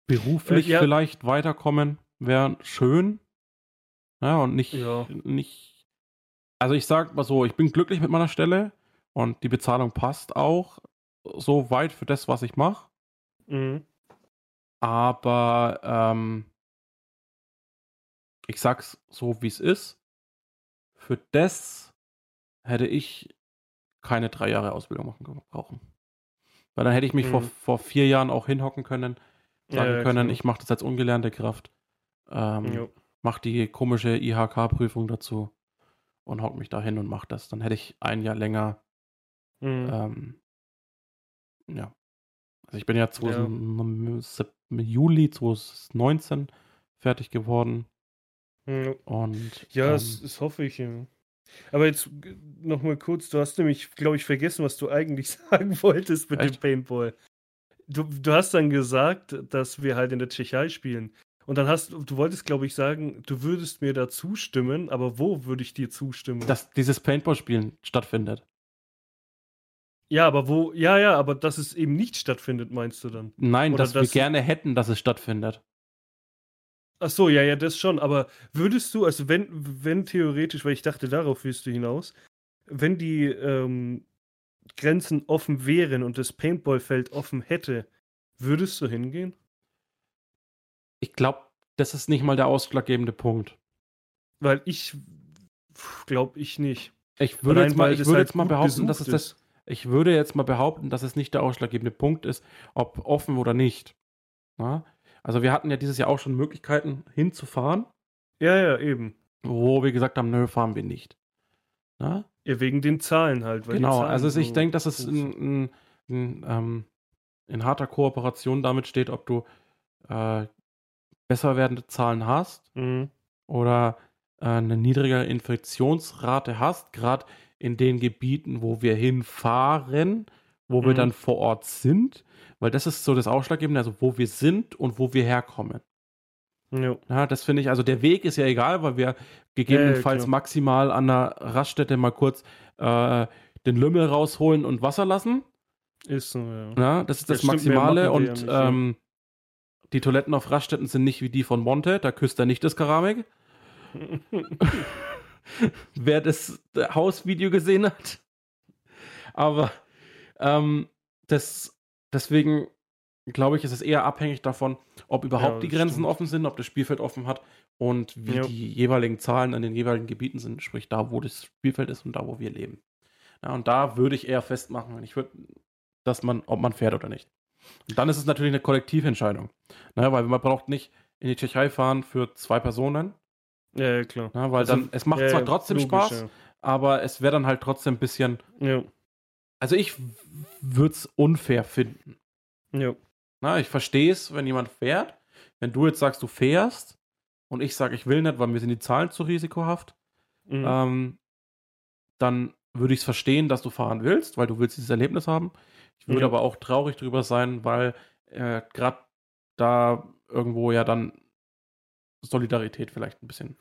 beruflich
Äh, ja.
vielleicht weiterkommen wäre schön. Ja, und nicht,
Ja.
nicht. Also ich sag mal so, ich bin glücklich mit meiner Stelle und die Bezahlung passt auch so weit für das, was ich mache.
Mhm.
Aber ähm, ich sag's so, wie es ist. Für das hätte ich keine drei Jahre Ausbildung machen brauchen. Weil dann hätte ich mich vor,
Mhm.
vor vier Jahren auch hinhocken können, sagen
ja,
können,
klar.
ich mache das als ungelernte Kraft. Ähm,
Ja.
Mach die komische IHK-Prüfung dazu und hock mich da hin und mach das. Dann hätte ich ein Jahr länger
Mhm.
ähm, ja. Also ich bin ja 2000, Sep- Juli 2019 fertig geworden
Ja.
und
Ja,
ähm,
das, das hoffe ich. Ja. Aber jetzt nochmal kurz, du hast nämlich, glaube ich, vergessen, was du eigentlich sagen wolltest mit dem
Echt?
Paintball. Du, du hast dann gesagt, dass wir halt in der Tschechei spielen. Und dann hast du wolltest, glaube ich, sagen, du würdest mir da zustimmen, aber wo würde ich dir zustimmen?
dass dieses Paintball-Spielen stattfindet.
ja, aber wo, ja, ja, aber dass es eben nicht stattfindet, meinst du dann?
Nein,
Oder
dass wir
dass-
gerne hätten, dass es stattfindet.
Ach so, ja, ja, das schon. Aber würdest du, also wenn, wenn theoretisch, weil ich dachte, darauf willst du hinaus, wenn die ähm, Grenzen offen wären und das Paintballfeld offen hätte, würdest du hingehen?
Ich glaube, das ist nicht mal der ausschlaggebende Punkt.
Weil ich glaube ich nicht.
Ich würde
Allein,
jetzt mal, ich würde
halt
jetzt mal behaupten, dass es das, ich würde jetzt mal behaupten, dass es nicht der ausschlaggebende Punkt ist, ob offen oder nicht. Na? Also wir hatten ja dieses Jahr auch schon Möglichkeiten hinzufahren,
Ja, ja, eben.
wo wir gesagt haben, nö, fahren wir nicht. Na?
Ja, wegen den Zahlen halt.
Genau,
Zahlen
also ich
so
denke, dass es in, in, in, ähm, in harter Kooperation damit steht, ob du äh, besser werdende Zahlen hast
Mhm.
oder äh, eine niedrigere Infektionsrate hast, gerade in den Gebieten, wo wir hinfahren, wo wir
Mhm.
dann vor Ort sind, weil das ist so das Ausschlaggebende, also wo wir sind und wo wir herkommen.
Ja.
Ja, das finde ich, also der Weg ist ja egal, weil wir gegebenenfalls
klar.
maximal an der Raststätte mal kurz äh, den Lümmel rausholen und Wasser lassen.
Ist so, ja.
Ja, das ist das,
Das stimmt,
Maximale
machen wir ja
und
nicht, ja.
ähm, die Toiletten auf Raststätten sind nicht wie die von Monte, da küsst er nicht das Keramik. Wer das Hausvideo gesehen hat. Aber ähm, das, deswegen glaube ich, ist es eher abhängig davon, ob überhaupt
Ja,
die Grenzen
stimmt.
offen sind, ob das Spielfeld offen hat und wie
Ja.
die jeweiligen Zahlen an den jeweiligen Gebieten sind, sprich da, wo das Spielfeld ist und da, wo wir leben. Ja, und da würde ich eher festmachen, ich würde, dass man, ob man fährt oder nicht. Und dann ist es natürlich eine Kollektiventscheidung. Ne, weil man braucht nicht in die Tschechei fahren für zwei Personen,
ja, ja, klar.
ne, weil
Also,
dann, es macht
Ja,
zwar
ja,
trotzdem
logisch,
Spaß, aber es wäre dann halt trotzdem ein bisschen,
Ja. ja.
also ich würde es unfair finden.
ja.
Na, ich verstehe es, wenn jemand fährt. Wenn du jetzt sagst, du fährst und ich sage, ich will nicht, weil mir sind die Zahlen zu risikohaft,
Mhm.
ähm, dann würde ich es verstehen, dass du fahren willst, weil du willst dieses Erlebnis haben. Ich würde
Ja.
aber auch traurig drüber sein, weil äh, gerade da irgendwo ja dann Solidarität vielleicht ein bisschen.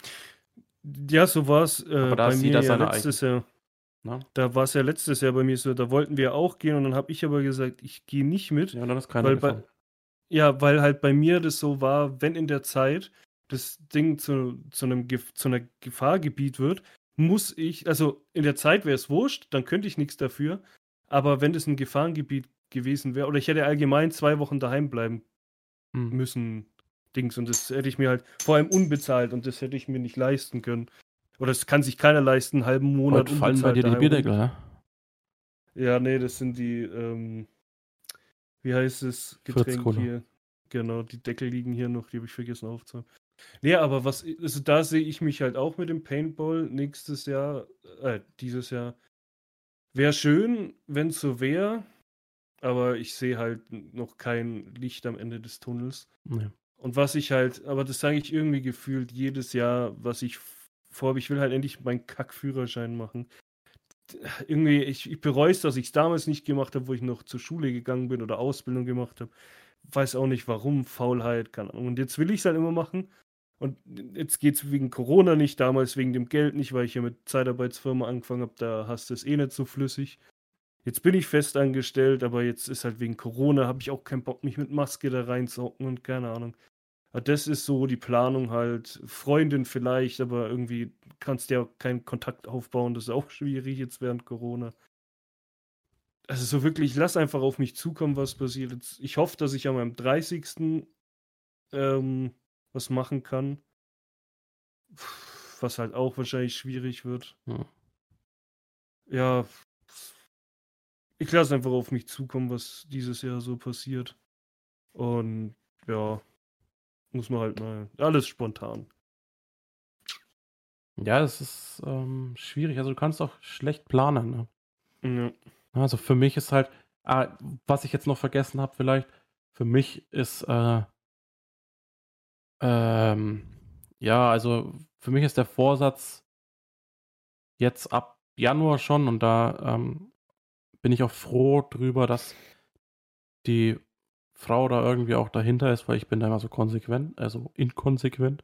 Ja, so war es äh, bei mir ja letztes Jahr.
Ne?
Da war es ja letztes Jahr bei mir so, da wollten wir auch gehen und dann habe ich aber gesagt, ich gehe nicht mit.
Ja, dann ist keiner
Weil bei-. Ja, weil halt bei mir das so war, wenn in der Zeit das Ding zu, zu, einem, zu einer Gefahrgebiet wird, muss ich, also in der Zeit wäre es wurscht, dann könnte ich nichts dafür. Aber wenn das ein Gefahrengebiet gewesen wäre, oder ich hätte allgemein zwei Wochen daheim bleiben
Hm.
müssen, Dings, und das hätte ich mir halt vor allem unbezahlt und das hätte ich mir nicht leisten können. Oder das kann sich keiner leisten, einen halben Monat
Heute fallen bei dir die Bierdeckel, ja?
ja, nee, das sind die, ähm, wie heißt es, Getränk hier. Genau, die Deckel liegen hier noch, die habe ich vergessen aufzuhören. Nee, aber was, also da sehe ich mich halt auch mit dem Paintball nächstes Jahr, äh, dieses Jahr. Wäre schön, wenn es so wäre, aber ich sehe halt noch kein Licht am Ende des Tunnels.
Nee.
Und was ich halt, aber das sage ich irgendwie gefühlt jedes Jahr, was ich vorhabe, ich will halt endlich meinen Kack-Führerschein machen. Irgendwie, ich, ich bereue es, dass ich es damals nicht gemacht habe, wo ich noch zur Schule gegangen bin oder Ausbildung gemacht habe. Weiß auch nicht warum, Faulheit, keine Ahnung. Und jetzt will ich es halt immer machen. Und jetzt geht es wegen Corona nicht, damals wegen dem Geld nicht, weil ich ja mit Zeitarbeitsfirma angefangen habe, da hast du es eh nicht so flüssig. Jetzt bin ich fest angestellt, aber jetzt ist halt wegen Corona, habe ich auch keinen Bock, mich mit Maske da reinzuhocken und keine Ahnung. Aber das ist so die Planung halt. Freundin vielleicht, aber irgendwie kannst du ja keinen Kontakt aufbauen. Das ist auch schwierig jetzt während Corona. Also so wirklich, lass einfach auf mich zukommen, was passiert. Jetzt, ich hoffe, dass ich an meinem 30. Ähm, was machen kann. Was halt auch wahrscheinlich schwierig wird.
Ja.
Ja. Ich lasse einfach auf mich zukommen, was dieses Jahr so passiert. Und ja, muss man halt mal. Alles spontan.
Ja, es ist ähm, schwierig. Also du kannst auch schlecht planen. Ne?
Ja.
Also für mich ist halt, ah, was ich jetzt noch vergessen habe vielleicht, für mich ist, äh, ähm, ja, also für mich ist der Vorsatz jetzt ab Januar schon und da ähm, bin ich auch froh drüber, dass die Frau da irgendwie auch dahinter ist, weil ich bin da immer so konsequent, also inkonsequent,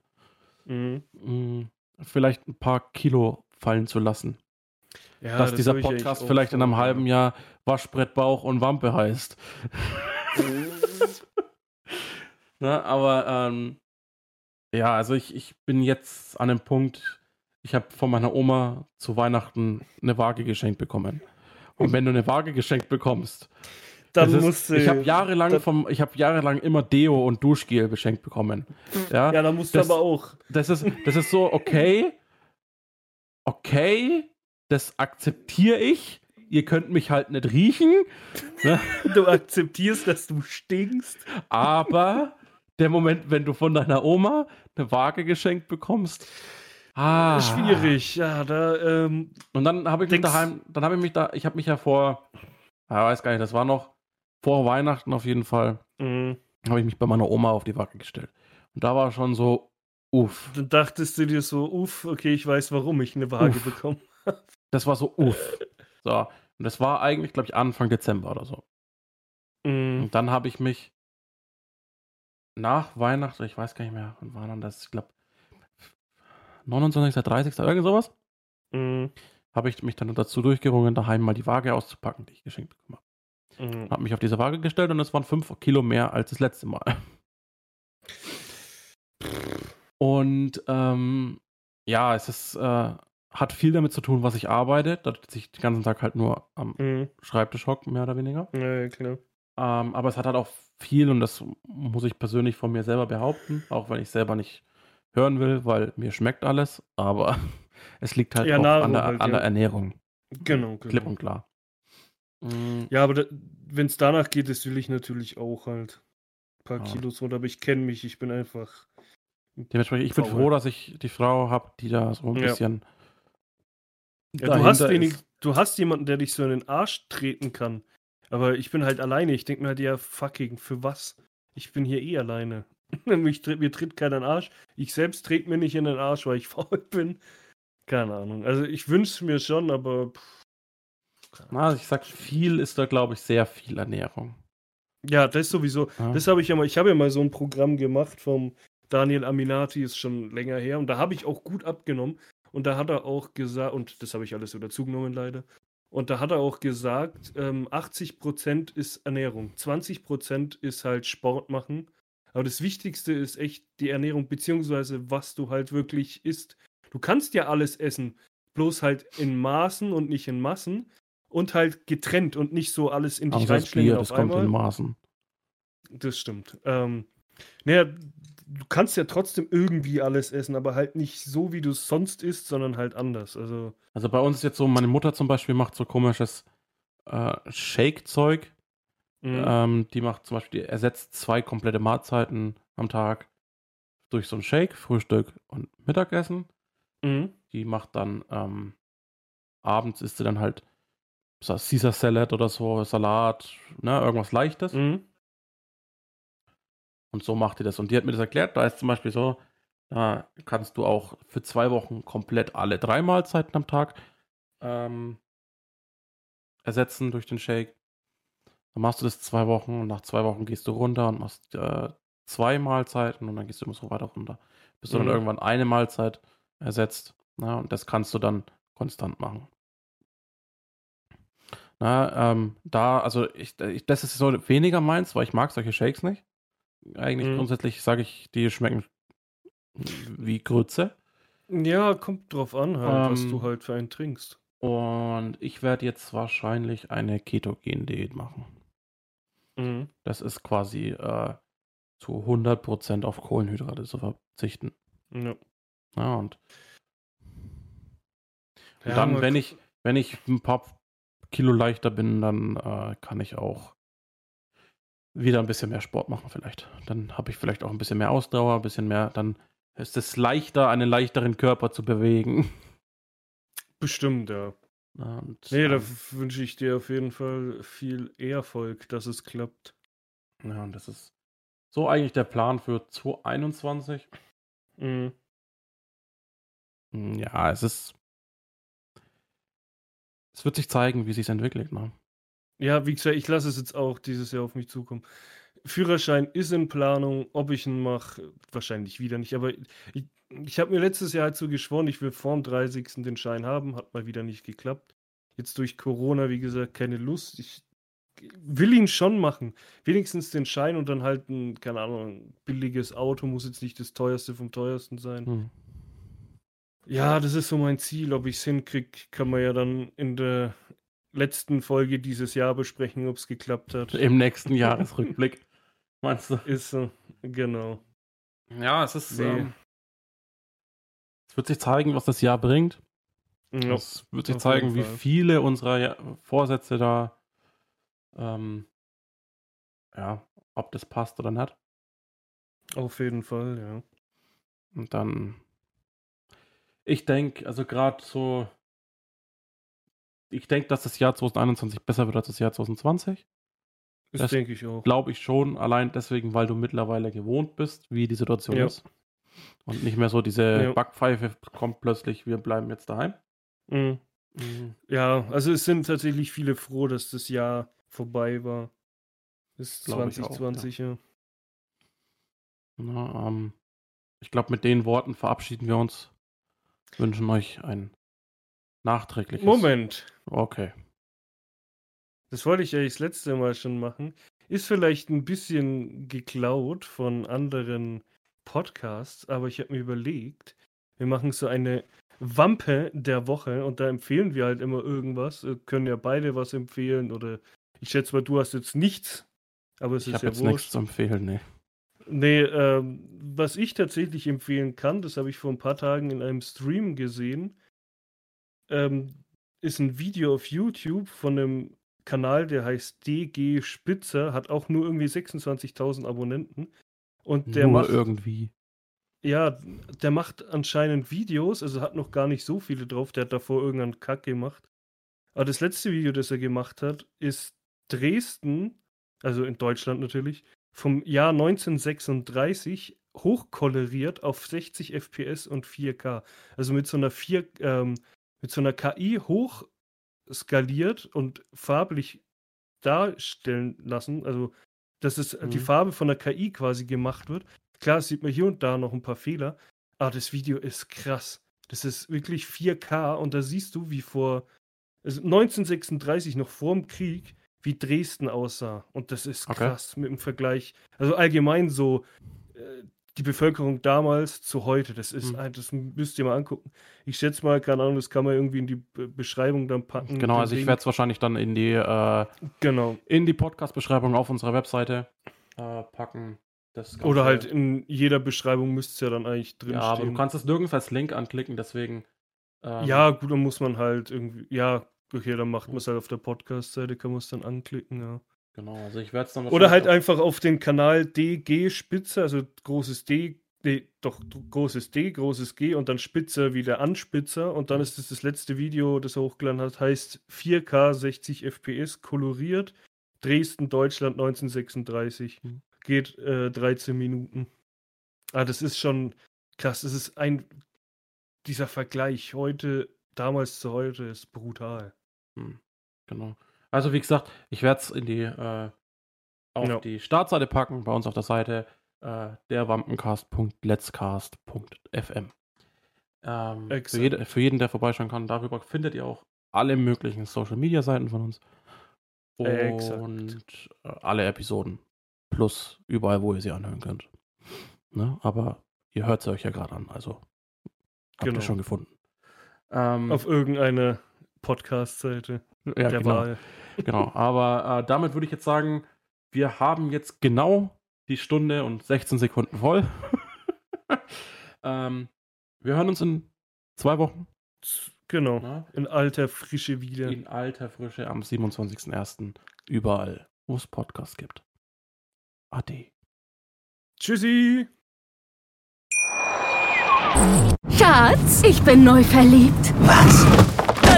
Mhm.
mh, vielleicht ein paar Kilo fallen zu lassen.
Ja,
dass
das
dieser Podcast vielleicht in einem halben Jahr Waschbrett, Bauch und Wampe heißt. ne, aber ähm, ja, also ich, ich bin jetzt an dem Punkt, ich habe von meiner Oma zu Weihnachten eine Waage geschenkt bekommen. Und wenn du eine Waage geschenkt bekommst,
Dann
ist-
musst du.
ich habe jahrelang vom, ich habe jahrelang immer Deo und Duschgel geschenkt bekommen. Ja,
Ja, dann musst du
das-
aber auch.
das ist, das ist so, okay, okay, das akzeptiere ich. Ihr könnt mich halt nicht riechen, ne?
Du akzeptierst, dass du stinkst.
aber der Moment, wenn du von deiner Oma eine Waage geschenkt bekommst, ah,
Schwierig. Ja, da. Ähm,
Und dann habe ich mich daheim, dann habe ich mich da, ich habe mich ja vor, ja, weiß gar nicht, das war noch vor Weihnachten auf jeden Fall,
mh.
habe ich mich bei meiner Oma auf die Waage gestellt. Und da war schon so, uff,
Dann dachtest du dir so, uff, okay, ich weiß, warum ich eine Waage
Uff.
bekomme.
das war so, uff. So, und das war eigentlich, glaube ich, Anfang Dezember oder so.
Mhm.
Und dann habe ich mich nach Weihnachten, ich weiß gar nicht mehr, wann war dann das? Ich glaube 29., 30., irgend sowas,
Mhm.
habe ich mich dann dazu durchgerungen, daheim mal die Waage auszupacken, die ich geschenkt bekommen habe.
Mhm.
Habe mich auf diese Waage gestellt und es waren 5 Kilo mehr als das letzte Mal. Und ähm, ja, es ist, äh, hat viel damit zu tun, was ich arbeite, dass ich den ganzen Tag halt nur am
Mhm.
Schreibtisch hocke, mehr oder weniger.
Ja, klar.
Ähm, aber es hat halt auch viel, und das muss ich persönlich von mir selber behaupten, auch wenn ich selber nicht hören will, weil mir schmeckt alles, aber es liegt halt
Ja,
auch an der,
halt,
an
ja.
der Ernährung.
Genau,
Klipp
genau.
und klar. Mm,
Ja, aber wenn es danach geht, das will ich natürlich auch halt ein paar
Ja.
Kilos runter. Aber ich kenne mich, ich bin einfach.
Dementsprechend, ich bin froh, dass ich die Frau habe, die da so ein bisschen.
Ja, du, hast wenig, du hast jemanden, der dich so in den Arsch treten kann. Aber ich bin halt alleine. Ich denke mir halt, ja, fucking, für was? Ich bin hier eh alleine. Mich, tritt- mir tritt keiner in den Arsch. Ich selbst trete mir nicht in den Arsch, weil ich faul bin. Keine Ahnung. Also ich wünsche mir schon, aber pff,
Na, ich sag, viel ist da, glaube ich, sehr viel Ernährung.
ja, das sowieso.
Ja.
Das habe ich ja mal, ich habe ja mal so ein Programm gemacht vom Daniel Aminati, ist schon länger her. Und da habe ich auch gut abgenommen. Und da hat er auch gesagt, und das habe ich alles wieder zugenommen leider. Und da hat er auch gesagt, ähm, 80% ist Ernährung, 20% ist halt Sport machen. Aber das Wichtigste ist echt die Ernährung, beziehungsweise was du halt wirklich isst. Du kannst ja alles essen, bloß halt in Maßen und nicht in Massen. Und halt getrennt und nicht so alles in dich
Außer das
reinschlingen
Bier,
auf
das kommt
einmal.
in Maßen.
Das stimmt. Ähm, naja, du kannst ja trotzdem irgendwie alles essen, aber halt nicht so, wie du es sonst isst, sondern halt anders. Also,
Also bei uns ist jetzt so, meine Mutter zum Beispiel macht so komisches äh, Shake-Zeug.
mhm.
Ähm, die macht zum Beispiel, die ersetzt zwei komplette Mahlzeiten am Tag durch so ein Shake, Frühstück und Mittagessen.
Mhm.
Die macht dann ähm, abends isst sie dann halt Caesar Salad oder so, Salat, ne, irgendwas Leichtes.
Mhm.
Und so macht die das. Und die hat mir das erklärt. Da ist zum Beispiel so, da kannst du auch für zwei Wochen komplett alle drei Mahlzeiten am Tag ähm, ersetzen durch den Shake. Dann machst du das zwei Wochen und nach zwei Wochen gehst du runter und machst äh, zwei Mahlzeiten und dann gehst du immer so weiter runter. Bis du
Mhm.
dann irgendwann eine Mahlzeit ersetzt. Na, und das kannst du dann konstant machen. Na, ähm, da, also ich, ich, das ist so weniger meins, weil ich mag solche Shakes nicht. Eigentlich
Mhm.
grundsätzlich sage ich, die schmecken wie Grütze.
Ja, kommt drauf an, halt, was
Ähm,
du halt für einen trinkst.
Und ich werde jetzt wahrscheinlich eine Ketogen-Diät machen.
Mhm.
Das ist quasi äh, zu 100% auf Kohlenhydrate zu verzichten.
Ja.
Ja, und,
Ja,
dann, wenn ich, wenn ich ein paar Kilo leichter bin, dann äh, kann ich auch wieder ein bisschen mehr Sport machen vielleicht. Dann habe ich vielleicht auch ein bisschen mehr Ausdauer, ein bisschen mehr, dann ist es leichter, einen leichteren Körper zu bewegen.
Bestimmt, ja.
Und,
Nee, da
ähm,
wünsche ich dir auf jeden Fall viel Erfolg, dass es klappt.
ja, und das ist so eigentlich der Plan für 2021.
Mhm.
Hm, Ja, es ist. Es wird sich zeigen, wie sich entwickelt. Ne?
Ja, wie gesagt, ich lasse es jetzt auch dieses Jahr auf mich zukommen. Führerschein ist in Planung, ob ich ihn mache, wahrscheinlich wieder nicht. Aber ich, ich habe mir letztes Jahr halt so geschworen, ich will vorm 30. den Schein haben, hat mal wieder nicht geklappt. Jetzt durch Corona, wie gesagt, keine Lust. Ich will ihn schon machen. Wenigstens den Schein und dann halt ein, keine Ahnung, ein billiges Auto, muss jetzt nicht das teuerste vom teuersten sein.
Hm.
Ja, das ist so mein Ziel. Ob ich es hinkriege, kann man ja dann in der letzten Folge dieses Jahr besprechen, ob es geklappt hat.
Im nächsten Jahresrückblick. Meinst du?
Ist so, genau.
Ja, es ist.
Nee.
Ähm, es wird sich zeigen, was das Jahr bringt.
Ja,
Es wird sich zeigen, wie viele unserer Vorsätze da. Ähm, ja, ob das passt oder nicht.
auf jeden Fall, ja.
Und dann. Ich denke, also gerade so. Ich denke, dass das Jahr 2021 besser wird als das Jahr 2020.
Das,
Das
denke ich auch.
Glaube ich schon, allein deswegen, weil du mittlerweile gewohnt bist, wie die Situation
Ja.
ist. Und nicht mehr so diese
Ja.
Backpfeife kommt plötzlich, wir bleiben jetzt daheim.
Mhm. Ja, also es sind tatsächlich viele froh, dass das Jahr vorbei war. Ist
Glaub ich auch,
2020, ja.
Na, ähm, ich glaube, mit den Worten verabschieden wir uns. Wünschen euch ein nachträgliches.
Moment.
Okay.
Das wollte ich eigentlich das letzte Mal schon machen. Ist vielleicht ein bisschen geklaut von anderen Podcasts, aber ich habe mir überlegt, wir machen so eine Wampe der Woche und da empfehlen wir halt immer irgendwas. Wir können ja beide was empfehlen oder ich schätze mal, du hast jetzt nichts, aber es
Ich
ist
habe
ja
jetzt nichts
wurscht.
zu empfehlen, nee.
Nee, ähm, was ich tatsächlich empfehlen kann, das habe ich vor ein paar Tagen in einem Stream gesehen, ähm, ist ein Video auf YouTube von einem Kanal, der heißt DG Spitzer, hat auch nur irgendwie 26.000 Abonnenten. Und der
Nur
macht,
irgendwie.
ja, der macht anscheinend Videos, also hat noch gar nicht so viele drauf, der hat davor irgendeinen Kack gemacht. Aber das letzte Video, das er gemacht hat, ist Dresden, also in Deutschland natürlich, vom Jahr 1936 hochkoloriert auf 60 FPS und 4K. Also mit so einer 4, ähm, mit so einer KI hochskaliert und farblich darstellen lassen. Also, dass es die
Mhm.
Farbe von der KI quasi gemacht wird. Klar, sieht man hier und da noch ein paar Fehler, aber das Video ist krass. Das ist wirklich 4K und da siehst du, wie vor also 1936, noch vor dem Krieg, wie Dresden aussah. Und das ist
Okay.
krass mit dem Vergleich. Also allgemein so äh, die Bevölkerung damals zu heute. Das ist,
Mhm.
ein- das müsst ihr mal angucken. Ich schätze mal, keine Ahnung, das kann man irgendwie in die Be Beschreibung dann packen.
Genau, also ich werde es wahrscheinlich dann in die, äh,
Genau.
in die Podcast-Beschreibung auf unserer Webseite äh, packen. Das
Oder halt in jeder Beschreibung müsste es ja dann eigentlich drin
Ja, aber du kannst es nirgends als Link anklicken, deswegen. ähm,
ja, gut, dann muss man halt irgendwie. Ja, okay, dann macht man es halt auf der Podcast-Seite, kann man es dann anklicken, ja.
Genau, also ich werde es dann
Oder halt einfach auf den Kanal DG Spitze, also großes D, nee, doch großes D, großes G und dann Spitzer wie der Anspitzer und dann ist es das letzte Video, das er hochgeladen hat, heißt 4K 60 FPS koloriert, Dresden, Deutschland 1936.
Mhm.
Geht äh, 13 Minuten. Ah, das ist schon krass. Das ist ein dieser Vergleich heute, damals zu heute, ist brutal.
Hm, genau. Also wie gesagt, ich werde es in die äh, auf
Ja.
die Startseite packen, bei uns auf der Seite äh, derwampencast.letzcast.fm. Ähm, für, jede, für jeden, der vorbeischauen kann, darüber findet ihr auch alle möglichen Social Media Seiten von uns. Und
Exakt.
äh, alle Episoden. Plus überall, wo ihr sie anhören könnt. Ne? Aber ihr hört sie euch ja gerade an, also habt
Genau.
ihr schon gefunden. Ähm,
Auf irgendeiner Podcast-Seite
ja,
der
genau.
Wahl.
Genau, aber äh, damit würde ich jetzt sagen, wir haben jetzt genau die Stunde und 16 Sekunden voll. ähm, wir hören uns in zwei Wochen
Genau.
ne?
In alter Frische wieder.
in alter Frische am 27.01. überall, wo es Podcasts gibt. Ade.
Tschüssi!
Schatz, ich bin neu verliebt.
Was?